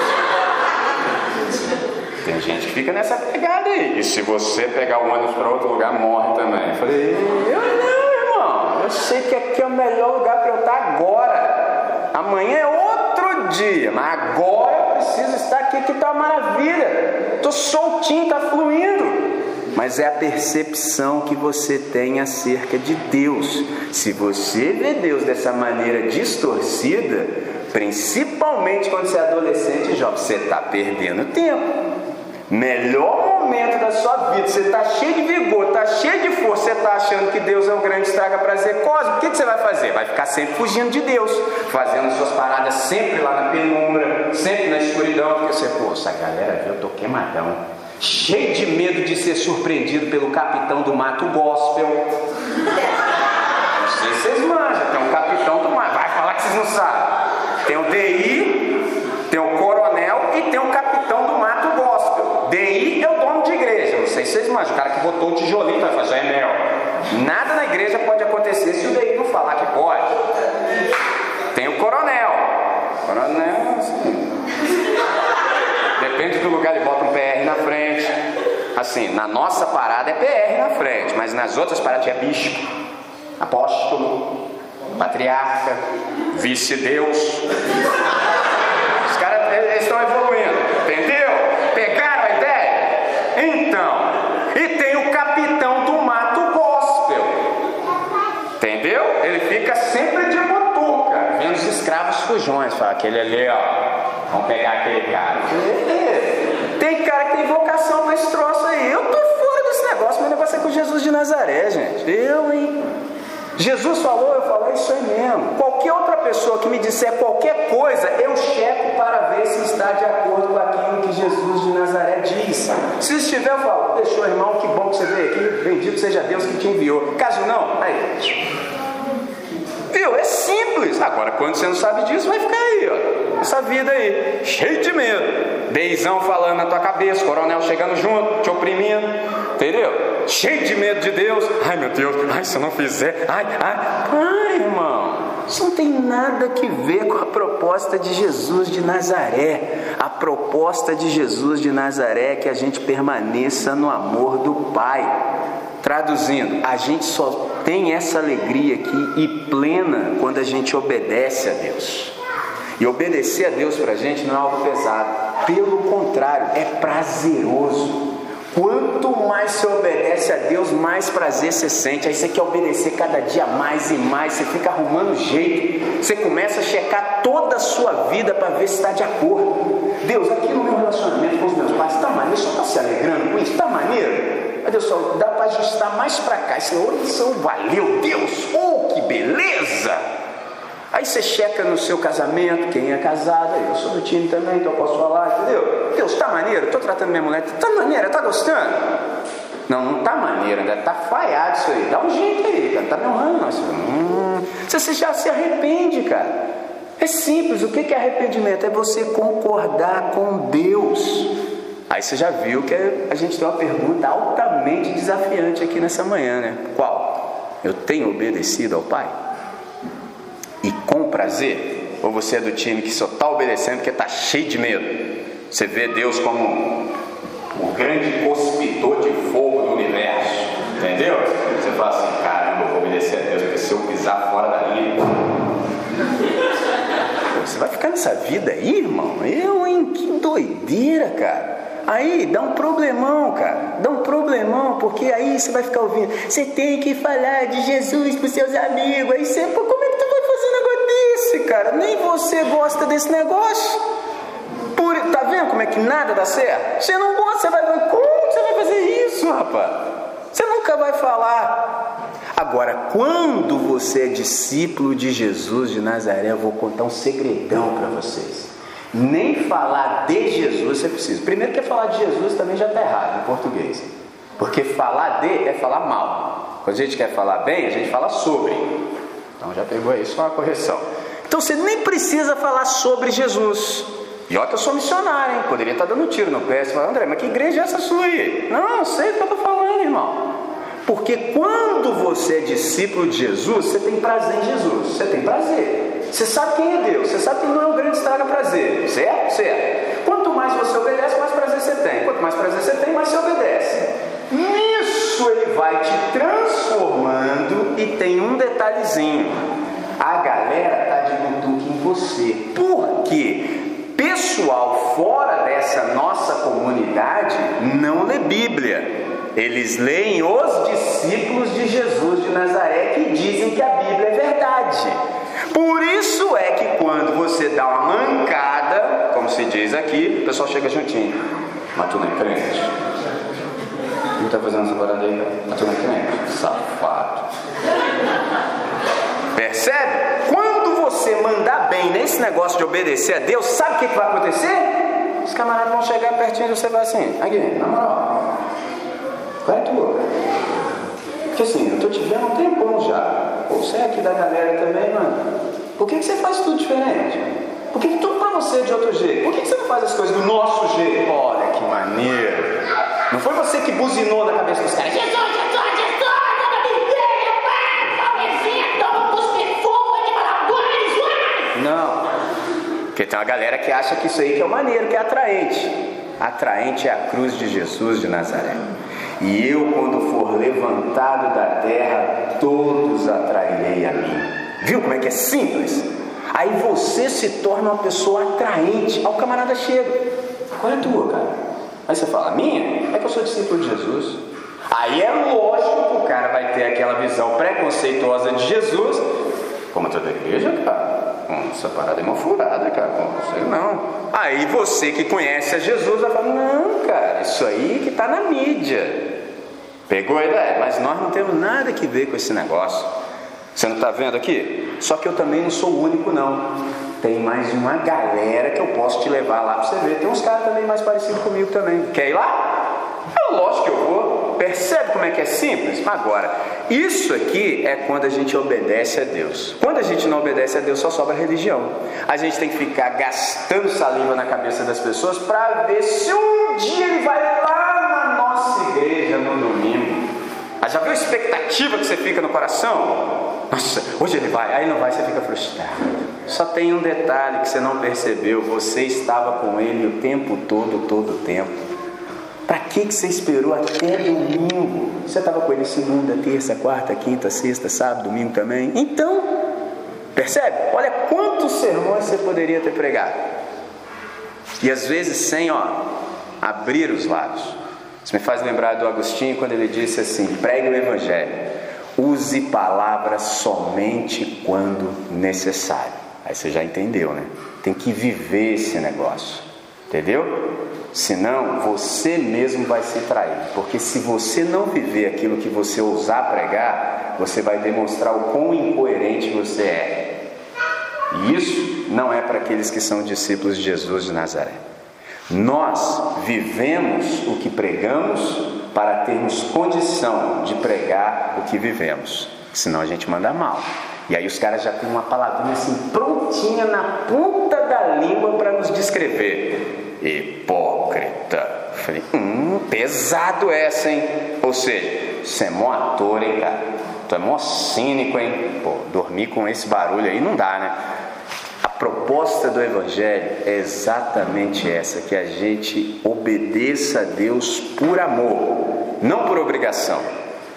Speaker 2: Gente fica nessa pegada aí. E se você pegar o ônibus para outro lugar, morre também. Eu falei, eu não, irmão. Eu sei que aqui é o melhor lugar para eu estar agora. Amanhã é outro dia, mas agora eu preciso estar aqui, que está uma maravilha. Estou soltinho, está fluindo. Mas é a percepção que você tem acerca de Deus. Se você vê Deus dessa maneira distorcida, principalmente quando você é adolescente e jovem, você está perdendo tempo. Melhor momento da sua vida, você está cheio de vigor, está cheio de força, você está achando que Deus é um grande estraga prazer cósmico, o que, que você vai fazer? Vai ficar sempre fugindo de Deus, fazendo suas paradas sempre lá na penumbra, sempre na escuridão, porque você, essa galera viu, eu tô queimadão, cheio de medo de ser surpreendido pelo capitão do mato gospel. Não sei se vocês manjam, tem um capitão do mato, vai falar que vocês não sabem. Tem o DI, tem o coronel e tem o capitão do mato gospel. DI é o dono de igreja. Não sei se vocês imaginam. O cara que botou o tijolinho vai fazer é mel. Nada na igreja pode acontecer se o DI não falar que pode. Tem o coronel. Coronel, assim. Depende do lugar, ele bota um PR na frente. Assim, na nossa parada é PR na frente, mas nas outras paradas é bispo, apóstolo, patriarca, vice-deus. Os caras estão evoluindo, entendeu? Então, e tem o capitão do mato gospel. Entendeu? Ele fica sempre de botuca, vendo os escravos fujões. Fala, aquele ali, ó, vamos pegar aquele cara. Tem cara que tem vocação para esse troço aí. Eu tô fora desse negócio, meu negócio é com Jesus de Nazaré, gente. Eu, hein? Jesus falou, eu falei isso aí mesmo. Qualquer outra pessoa que me disser qualquer coisa, eu checo para ver se está de acordo com aquilo que Jesus de Nazaré diz. Se estiver, eu falo, deixou irmão, que bom que você veio aqui, bendito seja Deus que te enviou. Caso não, aí. Viu? É simples. Agora, quando você não sabe disso, vai ficar aí, ó. Essa vida aí, cheio de medo. Deizão falando na tua cabeça, coronel chegando junto, te oprimindo. Entendeu? cheio de medo de Deus. Ai meu Deus, ai se eu não fizer, ai, ai, ai irmão. Isso não tem nada que ver com a proposta de Jesus de Nazaré. A proposta de Jesus de Nazaré é que a gente permaneça no amor do Pai. Traduzindo, a gente só tem essa alegria aqui e plena quando a gente obedece a Deus. E obedecer a Deus para a gente não é algo pesado, pelo contrário, é prazeroso. Quanto mais você obedece a Deus, mais prazer você sente. Aí você quer obedecer cada dia mais e mais, você fica arrumando jeito. Você começa a checar toda a sua vida para ver se está de acordo. Deus, aqui no meu relacionamento com os meus pais, está maneiro, só está se alegrando com isso, está maneiro. Mas Deus só dá para ajustar mais para cá. Senhor, isso valeu, Deus, oh que beleza! Aí você checa no seu casamento, quem é casado, eu sou do time também, então eu posso falar, entendeu? Deus, tá maneiro? Estou tratando minha mulher, tá maneiro, tá gostando? Não, não tá maneiro, ainda tá falhado isso aí. Dá um jeito aí, cara, tá me honrando. Mas, hum, você já se arrepende, cara. É simples, o que é arrependimento? É você concordar com Deus. Aí você já viu que a gente tem uma pergunta altamente desafiante aqui nessa manhã, né? Qual? Eu tenho obedecido ao Pai? E com prazer? Ou você é do time que só está obedecendo porque está cheio de medo? Você vê Deus como o grande cuspidor de fogo do universo, entendeu? Você fala assim, caramba, eu vou obedecer a Deus, porque se eu pisar fora dali. Você vai ficar nessa vida aí, irmão? Eu, hein? Que doideira, cara. Aí dá um problemão, cara. Dá um problemão, porque aí você vai ficar ouvindo. Você tem que falar de Jesus para seus amigos. Aí você, como é que tu vai fazer um negócio desse, cara? Nem você gosta desse negócio. Por, tá vendo como é que nada dá certo? Você não gosta, você vai. Como você vai fazer isso, rapaz? Você nunca vai falar. Agora, quando você é discípulo de Jesus de Nazaré, eu vou contar um segredão para vocês. Nem falar de Jesus você precisa. Primeiro que falar de Jesus também já está errado em português. Porque falar de é falar mal. Quando a gente quer falar bem, a gente fala sobre. Então já pegou aí, só uma correção. Então você nem precisa falar sobre Jesus. E olha que eu sou missionário, hein? Poderia estar dando tiro no pé. Você fala, André, mas que igreja é essa sua aí? Não, eu sei o que eu estou falando, irmão. Porque quando você é discípulo de Jesus, você tem prazer em Jesus. Você tem prazer. Você sabe quem é Deus, você sabe que não é um grande estraga prazer, certo? Certo. Quanto mais você obedece, mais prazer você tem. Quanto mais prazer você tem, mais você obedece. Nisso ele vai te transformando e tem um detalhezinho. A galera está de butuque em você. Por quê? Pessoal fora dessa nossa comunidade não lê Bíblia. Eles leem os discípulos de Jesus de Nazaré que dizem que a Bíblia é verdade. Por isso é que quando você dá uma mancada, como se diz aqui, o pessoal chega juntinho. Mas tu não é crente. Não está fazendo essa parada aí, mas tu não é crente. Safado. Percebe? Quando você mandar bem nesse negócio de obedecer a Deus, sabe o que, que vai acontecer? Os camaradas vão chegar pertinho de você e vai assim, aqui, na moral, qual é tua? Porque assim, eu estou te vendo um tempão já. Você é aqui da galera também, mano. Por que, que você faz tudo diferente? Por que, que tudo para você é de outro jeito? Por que, que você não faz as coisas do nosso jeito? Olha que maneiro. Não foi você que buzinou na cabeça dos caras. Jesus, Jesus, Porque tem uma galera que acha que isso aí que é o maneiro, que é atraente. Atraente é a cruz de Jesus de Nazaré. E eu, quando for levantado da terra, todos atrairei a mim. Viu como é que é simples? Aí você se torna uma pessoa atraente. Aí o camarada chega. Qual é a tua, cara? Aí você fala, minha? É que eu sou discípulo de Jesus. Aí é lógico que o cara vai ter aquela visão preconceituosa de Jesus. Como toda igreja, cara. Essa parada é uma furada, cara. Não sei não. Aí você que conhece a Jesus vai falar, não, cara, isso aí que está na mídia. Pegou a ideia? Mas nós não temos nada que ver com esse negócio. Você não está vendo aqui? Só que eu também não sou o único, não. Tem mais uma galera que eu posso te levar lá para você ver. Tem uns caras também mais parecidos comigo também. Quer ir lá? É lógico que eu vou. Percebe como é que é simples? Agora, isso aqui é quando a gente obedece a Deus. Quando a gente não obedece a Deus, só sobra religião. A gente tem que ficar gastando saliva na cabeça das pessoas para ver se um dia ele vai lá na nossa igreja no domingo. Ah, já viu a expectativa que você fica no coração? Nossa, hoje ele vai, aí não vai, você fica frustrado. Só tem um detalhe que você não percebeu: você estava com ele o tempo todo, todo o tempo. Para que, que você esperou até domingo? Você estava com ele segunda, terça, quarta, quinta, sexta, sábado, domingo também? Então, percebe? Olha quantos sermões você poderia ter pregado. E às vezes sem ó, abrir os lábios. Isso me faz lembrar do Agostinho quando ele disse assim: pregue o Evangelho. Use palavras somente quando necessário. Aí você já entendeu, né? Tem que viver esse negócio. Entendeu? Senão você mesmo vai se trair. Porque se você não viver aquilo que você ousar pregar, você vai demonstrar o quão incoerente você é. E isso não é para aqueles que são discípulos de Jesus de Nazaré. Nós vivemos o que pregamos para termos condição de pregar o que vivemos. Senão a gente manda mal. E aí os caras já têm uma palavrinha assim prontinha na ponta da língua para nos descrever. Hipócrita, falei, hum, pesado essa, hein? Ou seja, você é mó ator, hein, cara? Tu é mó cínico, hein? Pô, dormir com esse barulho aí não dá, né? A proposta do Evangelho é exatamente essa: que a gente obedeça a Deus por amor, não por obrigação.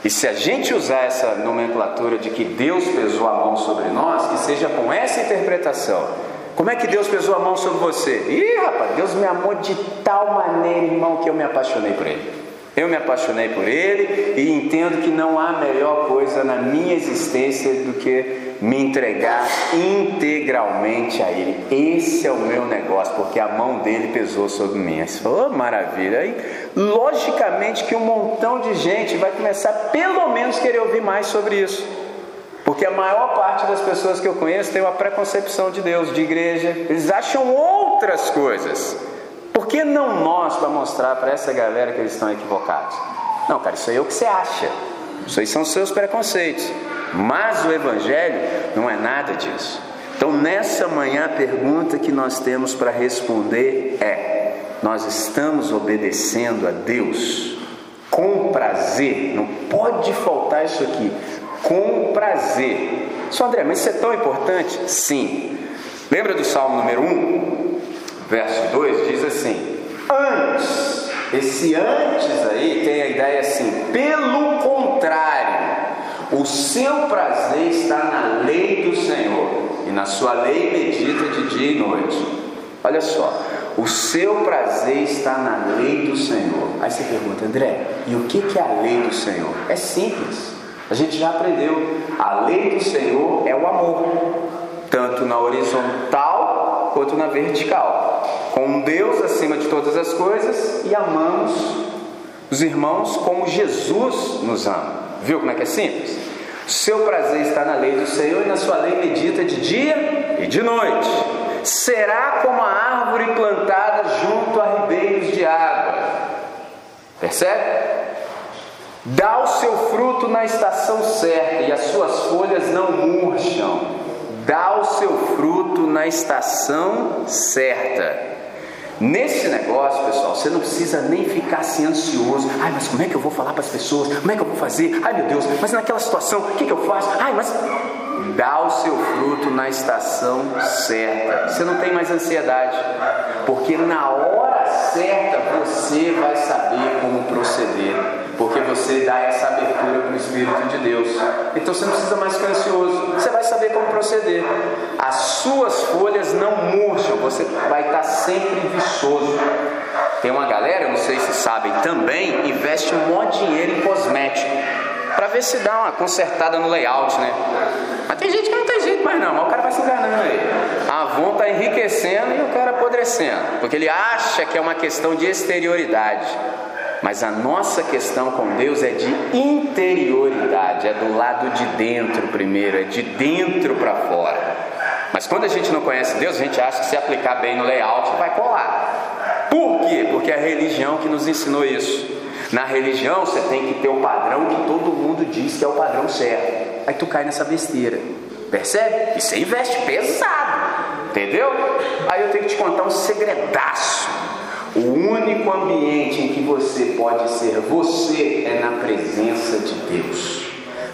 Speaker 2: E se a gente usar essa nomenclatura de que Deus pesou a mão sobre nós, que seja com essa interpretação. Como é que Deus pesou a mão sobre você? Ih, rapaz, Deus me amou de tal maneira, irmão, que eu me apaixonei por Ele. Eu me apaixonei por Ele e entendo que não há melhor coisa na minha existência do que me entregar integralmente a Ele. Esse é o meu negócio, porque a mão dele pesou sobre mim. Você falou, oh, maravilha. Aí, logicamente que um montão de gente vai começar pelo menos querer ouvir mais sobre isso. Porque a maior parte das pessoas que eu conheço tem uma preconcepção de Deus, de igreja. Eles acham outras coisas. Por que não nós para mostrar para essa galera que eles estão equivocados? Não, cara, isso aí é o que você acha. Isso aí são seus preconceitos. Mas o Evangelho não é nada disso. Então, nessa manhã, a pergunta que nós temos para responder é: nós estamos obedecendo a Deus com prazer? Não pode faltar isso aqui. Com prazer. Só André, mas isso é tão importante? Sim. Lembra do Salmo número 1? verso 2 diz assim: Antes, esse antes aí tem a ideia assim, pelo contrário, o seu prazer está na lei do Senhor, e na sua lei medita de dia e noite. Olha só, o seu prazer está na lei do Senhor. Aí você pergunta, André, e o que é a lei do Senhor? É simples, a gente já aprendeu. A lei do Senhor é o amor, tanto na horizontal quanto na vertical com Deus acima de todas as coisas e amamos os irmãos como Jesus nos ama. Viu como é que é simples? Seu prazer está na lei do Senhor e na sua lei medita de dia e de noite. Será como a árvore plantada junto a ribeiros de água. Percebe? Dá o seu fruto na estação certa e as suas folhas não murcham. Dá o seu fruto na estação certa. Nesse negócio, pessoal, você não precisa nem ficar assim ansioso. Ai, mas como é que eu vou falar para as pessoas? Como é que eu vou fazer? Ai, meu Deus, mas naquela situação, o que, que eu faço? Ai, mas. Dá o seu fruto na estação certa. Você não tem mais ansiedade, porque na hora certa você vai saber como proceder, porque você dá essa abertura para o Espírito de Deus. Então você não precisa mais ficar ansioso, você vai saber como proceder. As suas folhas não murcham, você vai estar sempre viçoso. Tem uma galera, não sei se sabem também, investe um monte de dinheiro em cosmético para ver se dá uma consertada no layout, né? Mas tem gente que não tem jeito mais não, mas o cara vai se enganando aí. A Avon está enriquecendo e o cara apodrecendo, porque ele acha que é uma questão de exterioridade. Mas a nossa questão com Deus é de interioridade, é do lado de dentro primeiro, é de dentro para fora. Mas quando a gente não conhece Deus, a gente acha que se aplicar bem no layout vai colar. Por quê? Porque é a religião que nos ensinou isso. Na religião você tem que ter o padrão que todo mundo diz que é o padrão certo. Aí tu cai nessa besteira. Percebe? E você investe pesado. Entendeu? Aí eu tenho que te contar um segredaço. O único ambiente em que você pode ser você é na presença de Deus.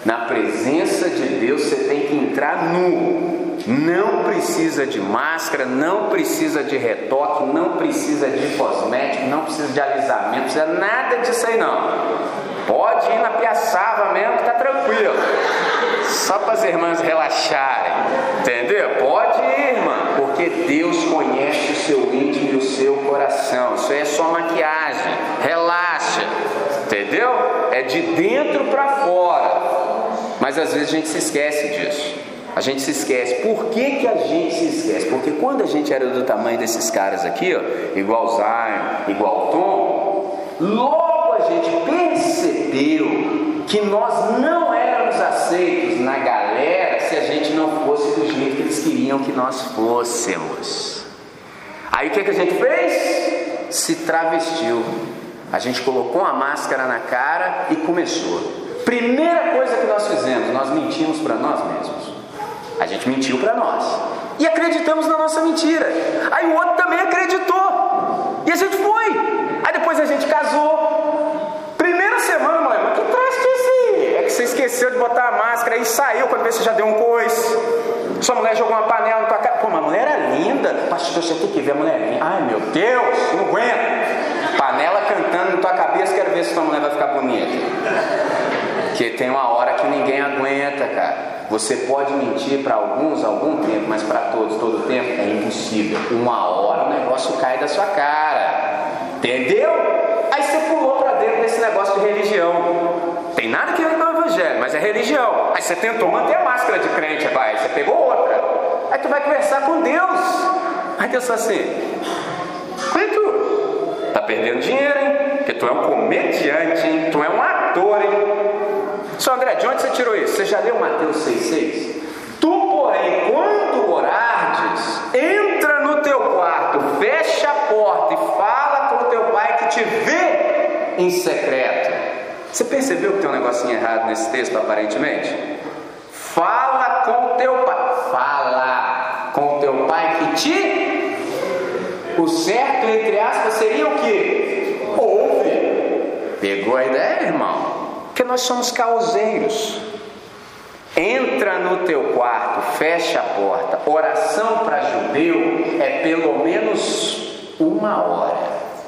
Speaker 2: Na presença de Deus você tem que entrar nu. Não precisa de máscara, não precisa de retoque, não precisa de cosmético, não precisa de alisamento, não precisa nada disso aí não. Pode ir na piaçava mesmo tá tranquilo. Só para as irmãs relaxarem. Entendeu? Pode ir, porque Deus conhece o seu íntimo e o seu coração. Isso aí é só maquiagem. Relaxa. Entendeu? É de dentro para fora. Mas às vezes a gente se esquece disso. A gente se esquece. Por que, que a gente se esquece? Porque quando a gente era do tamanho desses caras aqui, ó, igual Zion, igual Tom, logo a gente percebeu que nós não éramos aceitos na galera se a gente não fosse do jeito que eles queriam que nós fôssemos. Aí o que, que a gente fez? Se travestiu. A gente colocou uma máscara na cara e começou. Primeira coisa que nós fizemos, nós mentimos para nós mesmos. A gente mentiu para nós. E acreditamos na nossa mentira. Aí o outro também acreditou. E a gente foi. Aí depois a gente casou. Primeira semana, mãe, mas que traste é esse? É que você esqueceu de botar a máscara e saiu quando você já deu um coice. Sua mulher jogou uma panela na tua cara. Pô, mas a mulher é linda. Pastor, você tem que ver a mulher linda. Ai, meu Deus, não aguento. Panela cantando na tua cabeça, quero ver se tua mulher vai ficar bonita. Porque tem uma hora que ninguém aguenta, cara. Você pode mentir para alguns algum tempo, mas para todos, todo tempo, é impossível. Uma hora o negócio cai da sua cara. Entendeu? Aí você pulou para dentro desse negócio de religião. Tem nada que ver com evangelho, mas é religião. Aí você tentou manter a máscara de crente, vai, você pegou outra. Aí tu vai conversar com Deus. Aí Deus fala assim: Como é tu? Tá perdendo dinheiro, hein? Porque tu é um comediante, hein? Tu é um ator, hein? Só André, de onde você tirou isso? Você já leu Mateus 6,6? Tu, porém, quando orardes, entra no teu quarto, fecha a porta e fala com o teu pai que te vê em secreto. Você percebeu que tem um negocinho errado nesse texto, aparentemente? Fala com o teu pai. Fala com o teu pai que te. O certo, entre aspas, seria o que? Ouve. Pegou a ideia, irmão? Porque nós somos causeiros. Entra no teu quarto, fecha a porta. Oração para judeu é pelo menos uma hora.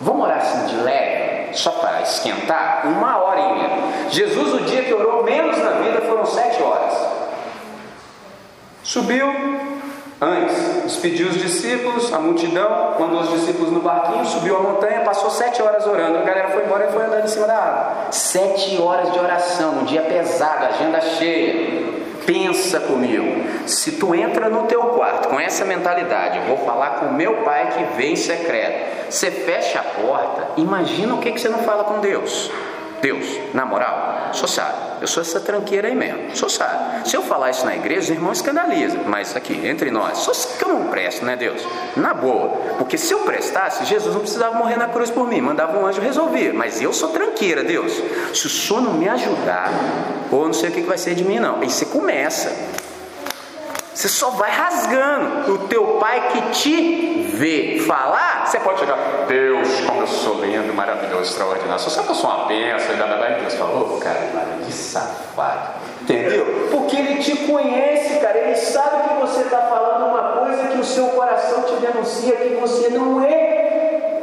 Speaker 2: Vamos orar assim de leve, só para esquentar? Uma horinha. Jesus, o dia que orou menos na vida, foram sete horas. Subiu, Antes, despediu os discípulos, a multidão, mandou os discípulos no barquinho, subiu a montanha, passou sete horas orando. A galera foi embora e foi andando em cima da água. Sete horas de oração, um dia pesado, agenda cheia. Pensa comigo, se tu entra no teu quarto com essa mentalidade, vou falar com meu pai que vem em secreto. Você fecha a porta, imagina o que, que você não fala com Deus. Deus, na moral, sou sabe, eu sou essa tranqueira aí mesmo, sou sabe. Se eu falar isso na igreja, os irmãos escandalizam, mas aqui, entre nós, só que eu não presto, né, Deus? Na boa, porque se eu prestasse, Jesus não precisava morrer na cruz por mim, mandava um anjo resolver, mas eu sou tranqueira, Deus. Se o Senhor não me ajudar, ou não sei o que vai ser de mim, não. Aí você começa, você só vai rasgando. O teu pai que te vê falar, você pode chegar, Deus, como eu sou lindo, maravilhoso, extraordinário. Só que eu sou uma benção, e blá, Deus falou, cara, que safado. Entendeu? Porque ele te conhece, cara. Ele sabe que você está falando uma coisa que o seu coração te denuncia que você não é.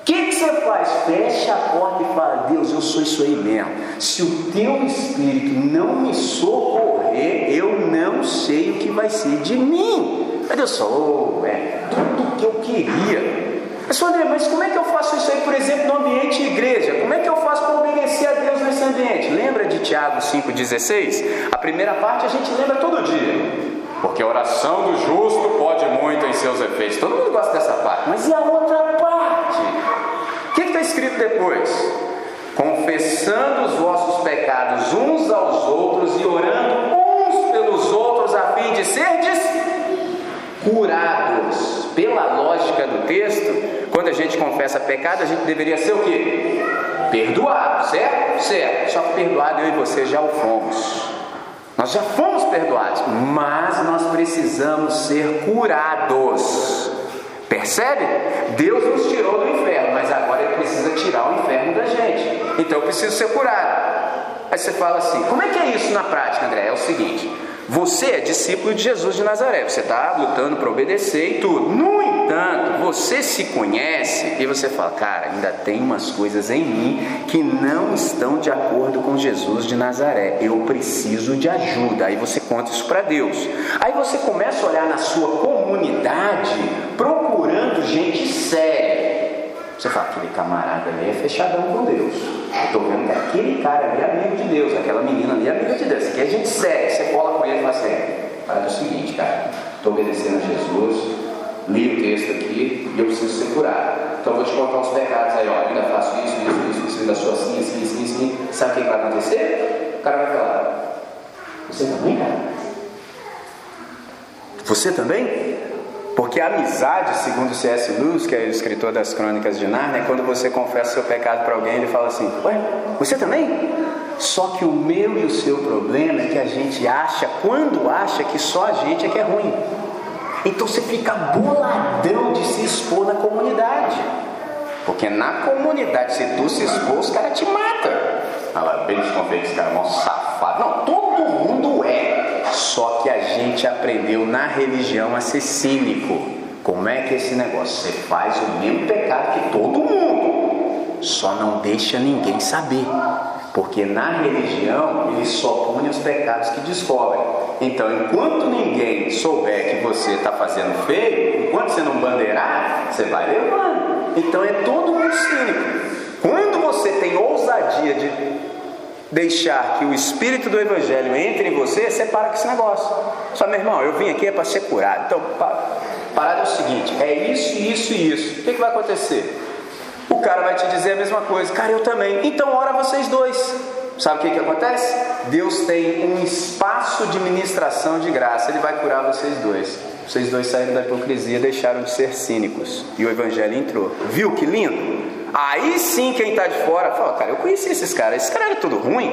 Speaker 2: O que, que você faz? Fecha a porta e fala: Deus, eu sou isso aí mesmo. Se o teu espírito não me socorrer, eu não sei o que vai ser de mim. Mas Deus falou: oh, é tudo que eu queria. Mas André, mas como é que eu faço isso aí, por exemplo, no ambiente igreja? Como é que eu faço para obedecer a Deus nesse ambiente? Lembra de Tiago 5,16? A primeira parte a gente lembra todo dia. Porque a oração do justo pode muito em seus efeitos. Todo mundo gosta dessa parte. Mas e a outra parte? O que está escrito depois? Confessando os vossos pecados uns aos outros e orando de serdes curados. Pela lógica do texto, quando a gente confessa pecado, a gente deveria ser o quê? Perdoado, certo? Certo. Só que perdoado eu e você já o fomos. Nós já fomos perdoados, mas nós precisamos ser curados. Percebe? Deus nos tirou do inferno, mas agora Ele precisa tirar o inferno da gente. Então eu preciso ser curado. Aí você fala assim: como é que é isso na prática, André? É o seguinte: você é discípulo de Jesus de Nazaré, você está lutando para obedecer e tudo. No entanto, você se conhece e você fala, cara, ainda tem umas coisas em mim que não estão de acordo com Jesus de Nazaré. Eu preciso de ajuda. Aí você conta isso para Deus. Aí você começa a olhar na sua comunidade procurando gente séria. Você fala, aquele camarada ali é fechadão com Deus. Eu estou vendo que aquele cara ali é amigo de Deus, aquela menina ali é amiga de Deus. Isso aqui é gente séria. Você cola com ele e fala assim: faz o seguinte, cara, estou obedecendo a Jesus, li o texto aqui e eu preciso ser curado. Então eu vou te contar uns pecados aí, ó. Ainda faço isso, isso, isso, isso, ainda sou assim, assim, assim, assim. Sabe o que vai acontecer? O cara vai falar: Você também, cara? Você também? Porque a amizade, segundo C.S. Lewis, que é o escritor das Crônicas de Narnia, é quando você confessa seu pecado para alguém, ele fala assim: Ué, você também? Só que o meu e o seu problema é que a gente acha, quando acha que só a gente é que é ruim. Então você fica boladão de se expor na comunidade. Porque na comunidade, se tu se expor, os caras te matam. Fala, bem desconfiei que esse cara é um safado. Não, todo mundo. Só que a gente aprendeu na religião a ser cínico. Como é que é esse negócio? Você faz o mesmo pecado que todo mundo, só não deixa ninguém saber. Porque na religião eles só punem os pecados que descobrem. Então, enquanto ninguém souber que você está fazendo feio, enquanto você não bandeirar, você vai levando. Então é todo mundo cínico. Quando você tem ousadia de deixar que o espírito do evangelho entre em você, você para com esse negócio. Só meu irmão, eu vim aqui é para ser curado. Então, parada é o seguinte: é isso, isso e isso. O que, que vai acontecer? O cara vai te dizer a mesma coisa, cara, eu também. Então, ora vocês dois. Sabe o que, que acontece? Deus tem um espaço de ministração de graça, Ele vai curar vocês dois. Vocês dois saíram da hipocrisia, deixaram de ser cínicos e o Evangelho entrou. Viu que lindo? Aí sim, quem está de fora fala: Cara, eu conheci esses caras, esses caras eram tudo ruim.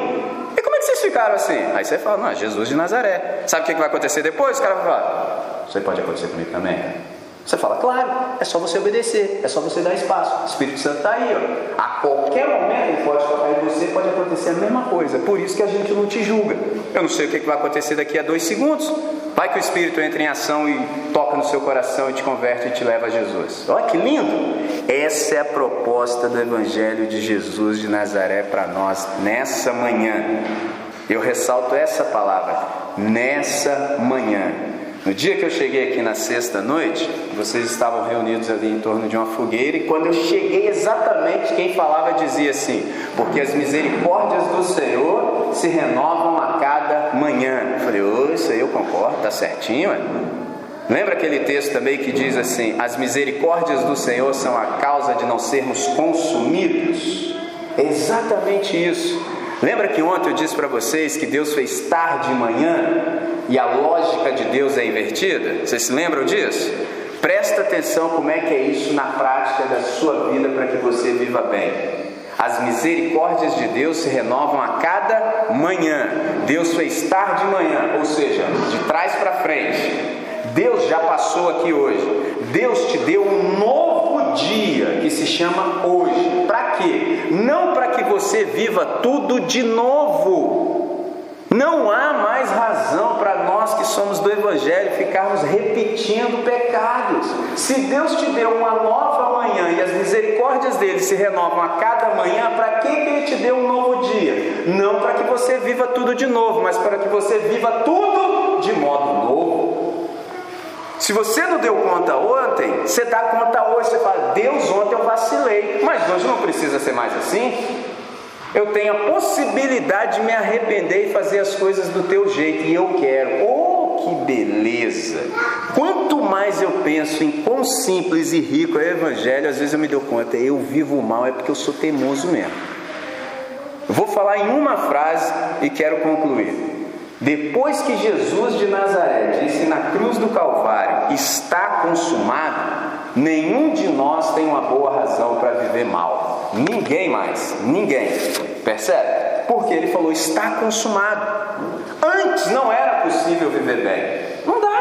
Speaker 2: E como é que vocês ficaram assim? Aí você fala: Não, Jesus de Nazaré. Sabe o que, vai acontecer depois? O cara vai falar: Isso pode acontecer comigo também. Você fala, claro, é só você obedecer, é só você dar espaço. O Espírito Santo está aí, ó. A qualquer momento ele pode tocar em você, pode acontecer a mesma coisa. Por isso que a gente não te julga. Eu não sei o que vai acontecer daqui a dois segundos. Vai que o Espírito entra em ação e toca no seu coração e te converte e te leva a Jesus. Olha que lindo! Essa é a proposta do Evangelho de Jesus de Nazaré para nós nessa manhã. Eu ressalto essa palavra, nessa manhã. No dia que eu cheguei aqui na sexta noite, vocês estavam reunidos ali em torno de uma fogueira, e quando eu cheguei exatamente, quem falava dizia assim: Porque as misericórdias do Senhor se renovam a cada manhã. Eu falei: oh, Isso aí eu concordo, tá certinho, ué. Lembra aquele texto também que diz assim: As misericórdias do Senhor são a causa de não sermos consumidos? É exatamente isso. Lembra que ontem eu disse para vocês que Deus fez tarde e manhã e a lógica de Deus é invertida? Vocês se lembram disso? Presta atenção como é que é isso na prática da sua vida para que você viva bem. As misericórdias de Deus se renovam a cada manhã. Deus fez tarde e manhã, ou seja, de trás para frente. Deus já passou aqui hoje. Deus te deu um novo dia que se chama hoje. Para quê? Não para que você viva tudo de novo. Não há mais razão para nós que somos do Evangelho ficarmos repetindo pecados. Se Deus te deu uma nova manhã e as misericórdias dele se renovam a cada manhã, para que ele te deu um novo dia? Não para que você viva tudo de novo, mas para que você viva tudo de modo novo. Se você não deu conta ontem, você dá conta hoje. Você fala, Deus, ontem eu vacilei. Mas hoje não precisa ser mais assim. Eu tenho a possibilidade de me arrepender e fazer as coisas do teu jeito. E eu quero. Oh, que beleza! Quanto mais eu penso em quão simples e rico é o Evangelho, às vezes eu me dou conta, eu vivo mal é porque eu sou teimoso mesmo. Vou falar em uma frase e quero concluir. Depois que Jesus de Nazaré disse na cruz do Calvário: Está consumado, nenhum de nós tem uma boa razão para viver mal. Ninguém mais, ninguém. Percebe? Porque ele falou: Está consumado. Antes não era possível viver bem. Não dava.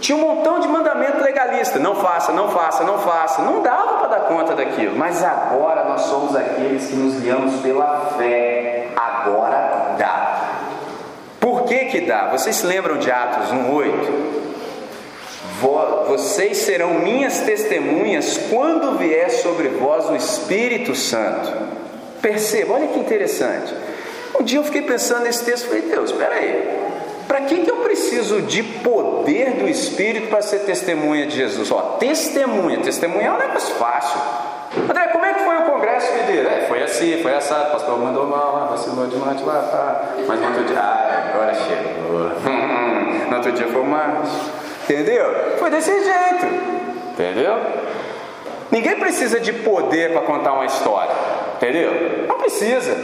Speaker 2: Tinha um montão de mandamento legalista: não faça, não faça, não faça. Não dava para dar conta daquilo. Mas agora nós somos aqueles que nos guiamos pela fé. Agora dá. Por que que dá? Vocês se lembram de Atos 1:8? Vocês serão minhas testemunhas quando vier sobre vós o Espírito Santo. Perceba, olha que interessante. Um dia eu fiquei pensando nesse texto e falei, Deus, espera aí. Para que, que eu preciso de poder do Espírito para ser testemunha de Jesus? Ó, testemunha, testemunha é um negócio fácil. André, como é que foi o congresso videiro? É, foi assim, foi essa, o pastor mandou mal, vacilou demais lá, tá. Mas no outro dia, ah, agora chegou. no outro dia foi mais. Entendeu? Foi desse jeito. Entendeu? Ninguém precisa de poder para contar uma história. Entendeu? Não precisa.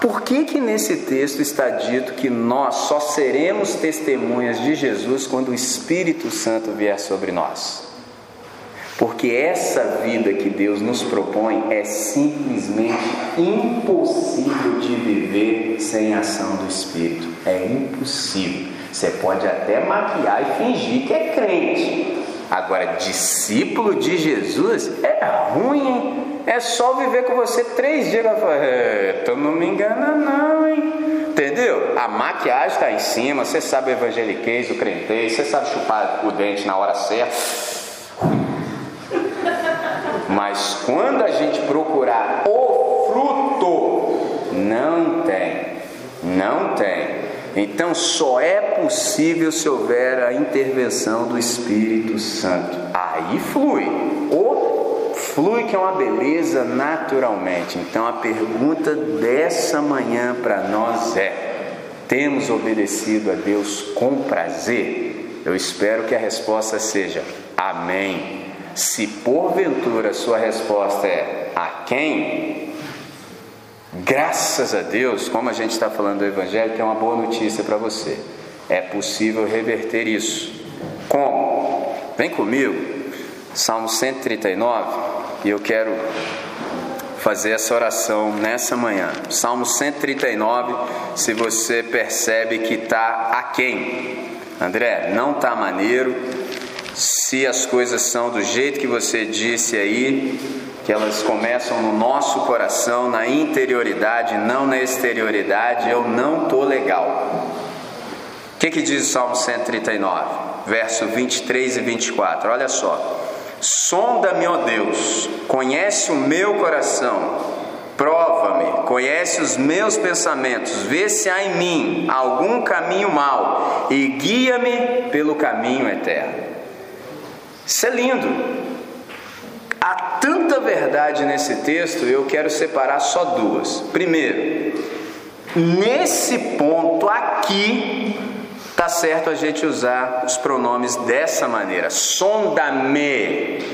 Speaker 2: Por que que nesse texto está dito que nós só seremos testemunhas de Jesus quando o Espírito Santo vier sobre nós? Porque essa vida que Deus nos propõe é simplesmente impossível de viver sem a ação do Espírito. É impossível. Você pode até maquiar e fingir que é crente, Agora, discípulo de Jesus é ruim, hein? É só viver com você três dias. Ela fala, é, tu não me engana, não, hein? Entendeu? A maquiagem está em cima, você sabe o evangeliquez, o crentez, você sabe chupar o dente na hora certa. Mas quando a gente procurar o fruto, não tem. Não tem. Então só é possível se houver a intervenção do Espírito Santo. Aí flui. Ou flui que é uma beleza naturalmente. Então a pergunta dessa manhã para nós é: temos obedecido a Deus com prazer? Eu espero que a resposta seja amém. Se porventura a sua resposta é a quem? Graças a Deus, como a gente está falando do Evangelho, tem uma boa notícia para você. É possível reverter isso. Como? Vem comigo, Salmo 139, e eu quero fazer essa oração nessa manhã. Salmo 139, se você percebe que está aquém. André, não está maneiro. Se as coisas são do jeito que você disse aí, que elas começam no nosso coração, na interioridade, não na exterioridade, eu não estou legal. O que, que diz o Salmo 139, verso 23 e 24? Olha só. Sonda-me, ó Deus, conhece o meu coração, prova-me, conhece os meus pensamentos, vê se há em mim algum caminho mau e guia-me pelo caminho eterno. Isso é lindo. Há tanta verdade nesse texto, eu quero separar só duas. Primeiro, nesse ponto aqui, tá certo a gente usar os pronomes dessa maneira: sonda-me.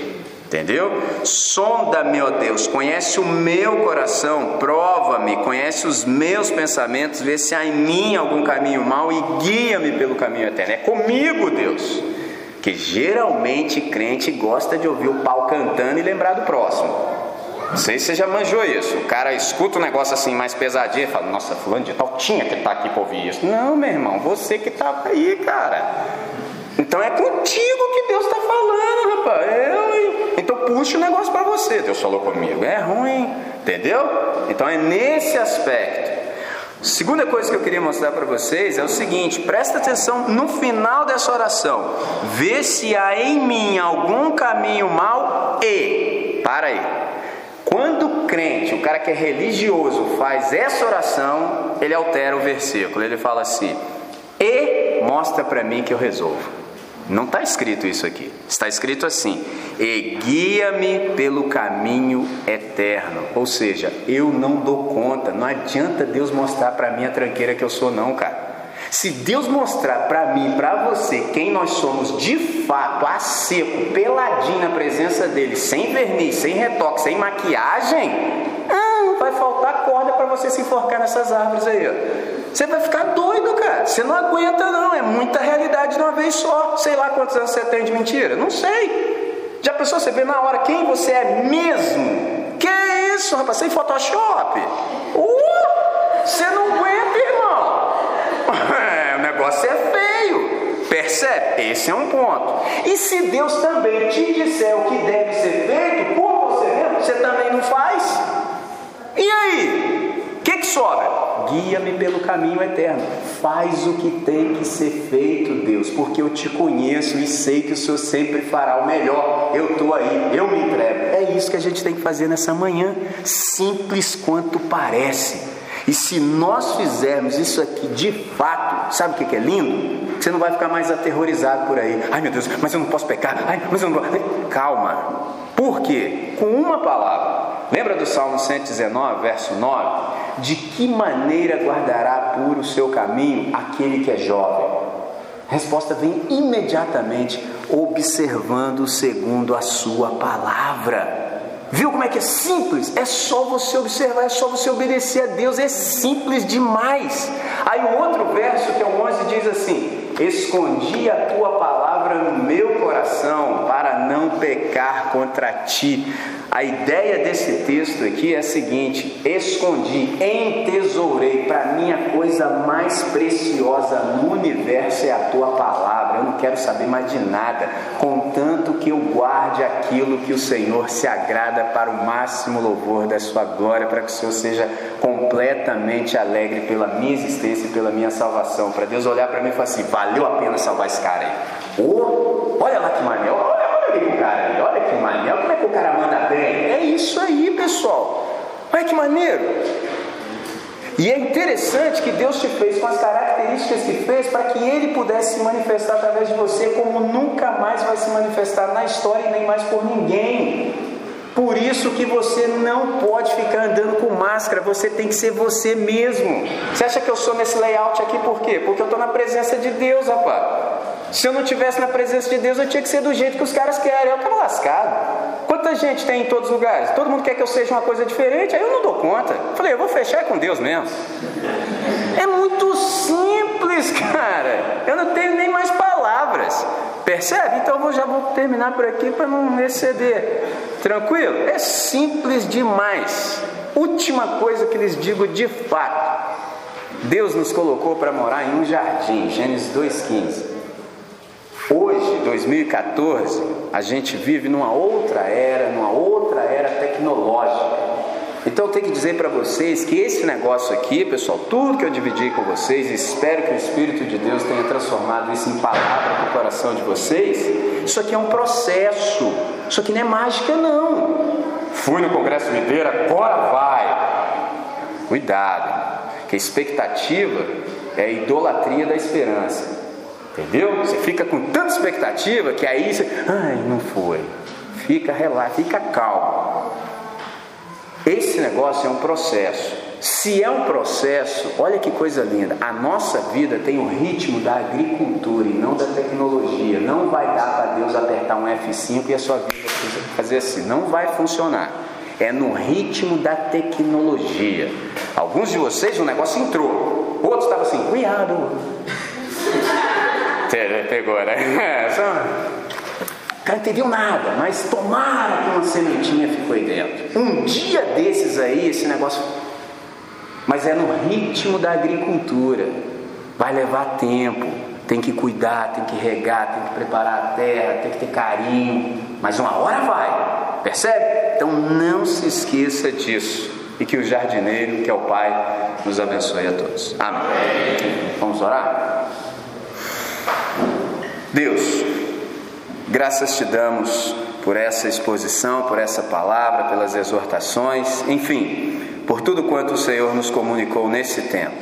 Speaker 2: Entendeu? Sonda-me, ó Deus, conhece o meu coração, prova-me, conhece os meus pensamentos, vê se há em mim algum caminho mau e guia-me pelo caminho eterno. É comigo, Deus. Que geralmente crente gosta de ouvir o pau cantando e lembrar do próximo. Não sei se você já manjou isso. O cara escuta um negócio assim mais pesadinho e fala: Nossa, fulano de tal tinha que estar tá aqui para ouvir isso. Não, meu irmão, você que estava aí, cara. Então é contigo que Deus está falando, rapaz. Eu, então puxa o negócio para você. Deus falou comigo. É ruim, entendeu? Então é nesse aspecto. Segunda coisa que eu queria mostrar para vocês é o seguinte: presta atenção no final dessa oração. Vê se há em mim algum caminho mal e. Para aí. Quando o crente, o cara que é religioso, faz essa oração, ele altera o versículo. Ele fala assim: E mostra para mim que eu resolvo. Não está escrito isso aqui. Está escrito assim: E guia-me pelo caminho eterno. Ou seja, eu não dou conta. Não adianta Deus mostrar para mim a tranqueira que eu sou, não, cara. Se Deus mostrar para mim, para você, quem nós somos de fato, a seco, peladinho na presença dele, sem verniz, sem retoque, sem maquiagem, ah, vai faltar corda para você se enforcar nessas árvores aí. Ó. Você vai ficar doido, cara. Você não aguenta, não. É muita realidade de uma vez só. Sei lá quantos anos você tem de mentira. Não sei. Já pensou você ver na hora quem você é mesmo? Que é isso, rapaz? Sem Photoshop? Uh, você não aguenta, irmão. É, o negócio é feio. Percebe? Esse é um ponto. E se Deus também te disser o que deve ser feito por você mesmo, você também não faz? E aí? O que, que sobra? Guia-me pelo caminho eterno. Faz o que tem que ser feito, Deus, porque eu te conheço e sei que o Senhor sempre fará o melhor. Eu estou aí, eu me entrego. É isso que a gente tem que fazer nessa manhã, simples quanto parece. E se nós fizermos isso aqui de fato, sabe o que é lindo? Você não vai ficar mais aterrorizado por aí. Ai meu Deus, mas eu não posso pecar. Ai, mas eu não Calma. Por quê? Com uma palavra. Lembra do Salmo 119, verso 9? De que maneira guardará puro o seu caminho aquele que é jovem? A resposta vem imediatamente, observando segundo a sua palavra. Viu como é que é simples? É só você observar, é só você obedecer a Deus, é simples demais. Aí o outro verso, que é o 11, diz assim: Escondi a tua palavra no meu coração, para não pecar contra ti. A ideia desse texto aqui é a seguinte: escondi, entesourei. Para mim, a coisa mais preciosa no universo é a tua palavra. Eu não quero saber mais de nada, contanto que eu guarde aquilo que o Senhor se agrada para o máximo louvor da sua glória, para que o Senhor seja completamente alegre pela minha existência e pela minha salvação. Para Deus olhar para mim e falar assim: valeu a pena salvar esse cara aí. Oh, olha lá que maneiro, cara manda bem? É isso aí, pessoal. Olha que maneiro. E é interessante que Deus te fez com as características que fez para que Ele pudesse se manifestar através de você como nunca mais vai se manifestar na história e nem mais por ninguém. Por isso que você não pode ficar andando com máscara, você tem que ser você mesmo. Você acha que eu sou nesse layout aqui por quê? Porque eu estou na presença de Deus, rapaz. Se eu não tivesse na presença de Deus, eu tinha que ser do jeito que os caras querem. Eu estava lascado. Quanta gente tem em todos os lugares? Todo mundo quer que eu seja uma coisa diferente, aí eu não dou conta. Falei, eu vou fechar com Deus mesmo. É muito simples, cara. Eu não tenho nem mais palavras. Percebe? Então eu já vou terminar por aqui para não exceder. Tranquilo? É simples demais. Última coisa que lhes digo de fato. Deus nos colocou para morar em um jardim, Gênesis 2,15. Hoje, 2014, a gente vive numa outra era, numa outra era tecnológica. Então eu tenho que dizer para vocês que esse negócio aqui, pessoal, tudo que eu dividi com vocês, espero que o Espírito de Deus tenha transformado isso em palavra para o coração de vocês. Isso aqui é um processo, isso aqui não é mágica, não. Fui no Congresso Videira, agora vai. Cuidado, que a expectativa é a idolatria da esperança. Entendeu? Você fica com tanta expectativa que aí você, ai, não foi. Fica relaxa, fica calmo. Esse negócio é um processo. Se é um processo, olha que coisa linda. A nossa vida tem o ritmo da agricultura e não da tecnologia. Não vai dar para Deus apertar um F5 e a sua vida fazer assim. Não vai funcionar. É no ritmo da tecnologia. Alguns de vocês o negócio entrou. Outros estavam assim, cuidado. Pegou, né? Só... O cara não entendeu nada, mas tomara que uma sementinha ficou aí dentro. Um dia desses aí, esse negócio. Mas é no ritmo da agricultura. Vai levar tempo. Tem que cuidar, tem que regar, tem que preparar a terra, tem que ter carinho. Mas uma hora vai. Percebe? Então não se esqueça disso. E que o jardineiro, que é o Pai, nos abençoe a todos. Amém. Vamos orar? Deus, graças te damos por essa exposição, por essa palavra, pelas exortações, enfim, por tudo quanto o Senhor nos comunicou nesse tempo.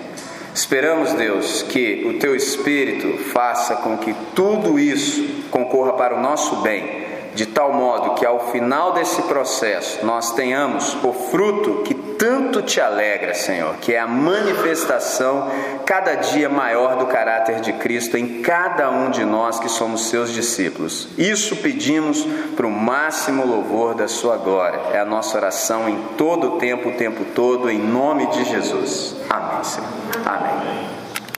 Speaker 2: Esperamos, Deus, que o teu Espírito faça com que tudo isso concorra para o nosso bem de tal modo que ao final desse processo nós tenhamos o fruto que tanto te alegra, Senhor, que é a manifestação cada dia maior do caráter de Cristo em cada um de nós que somos seus discípulos. Isso pedimos para o máximo louvor da Sua glória. É a nossa oração em todo o tempo, o tempo todo, em nome de Jesus. Amém, Senhor. Amém.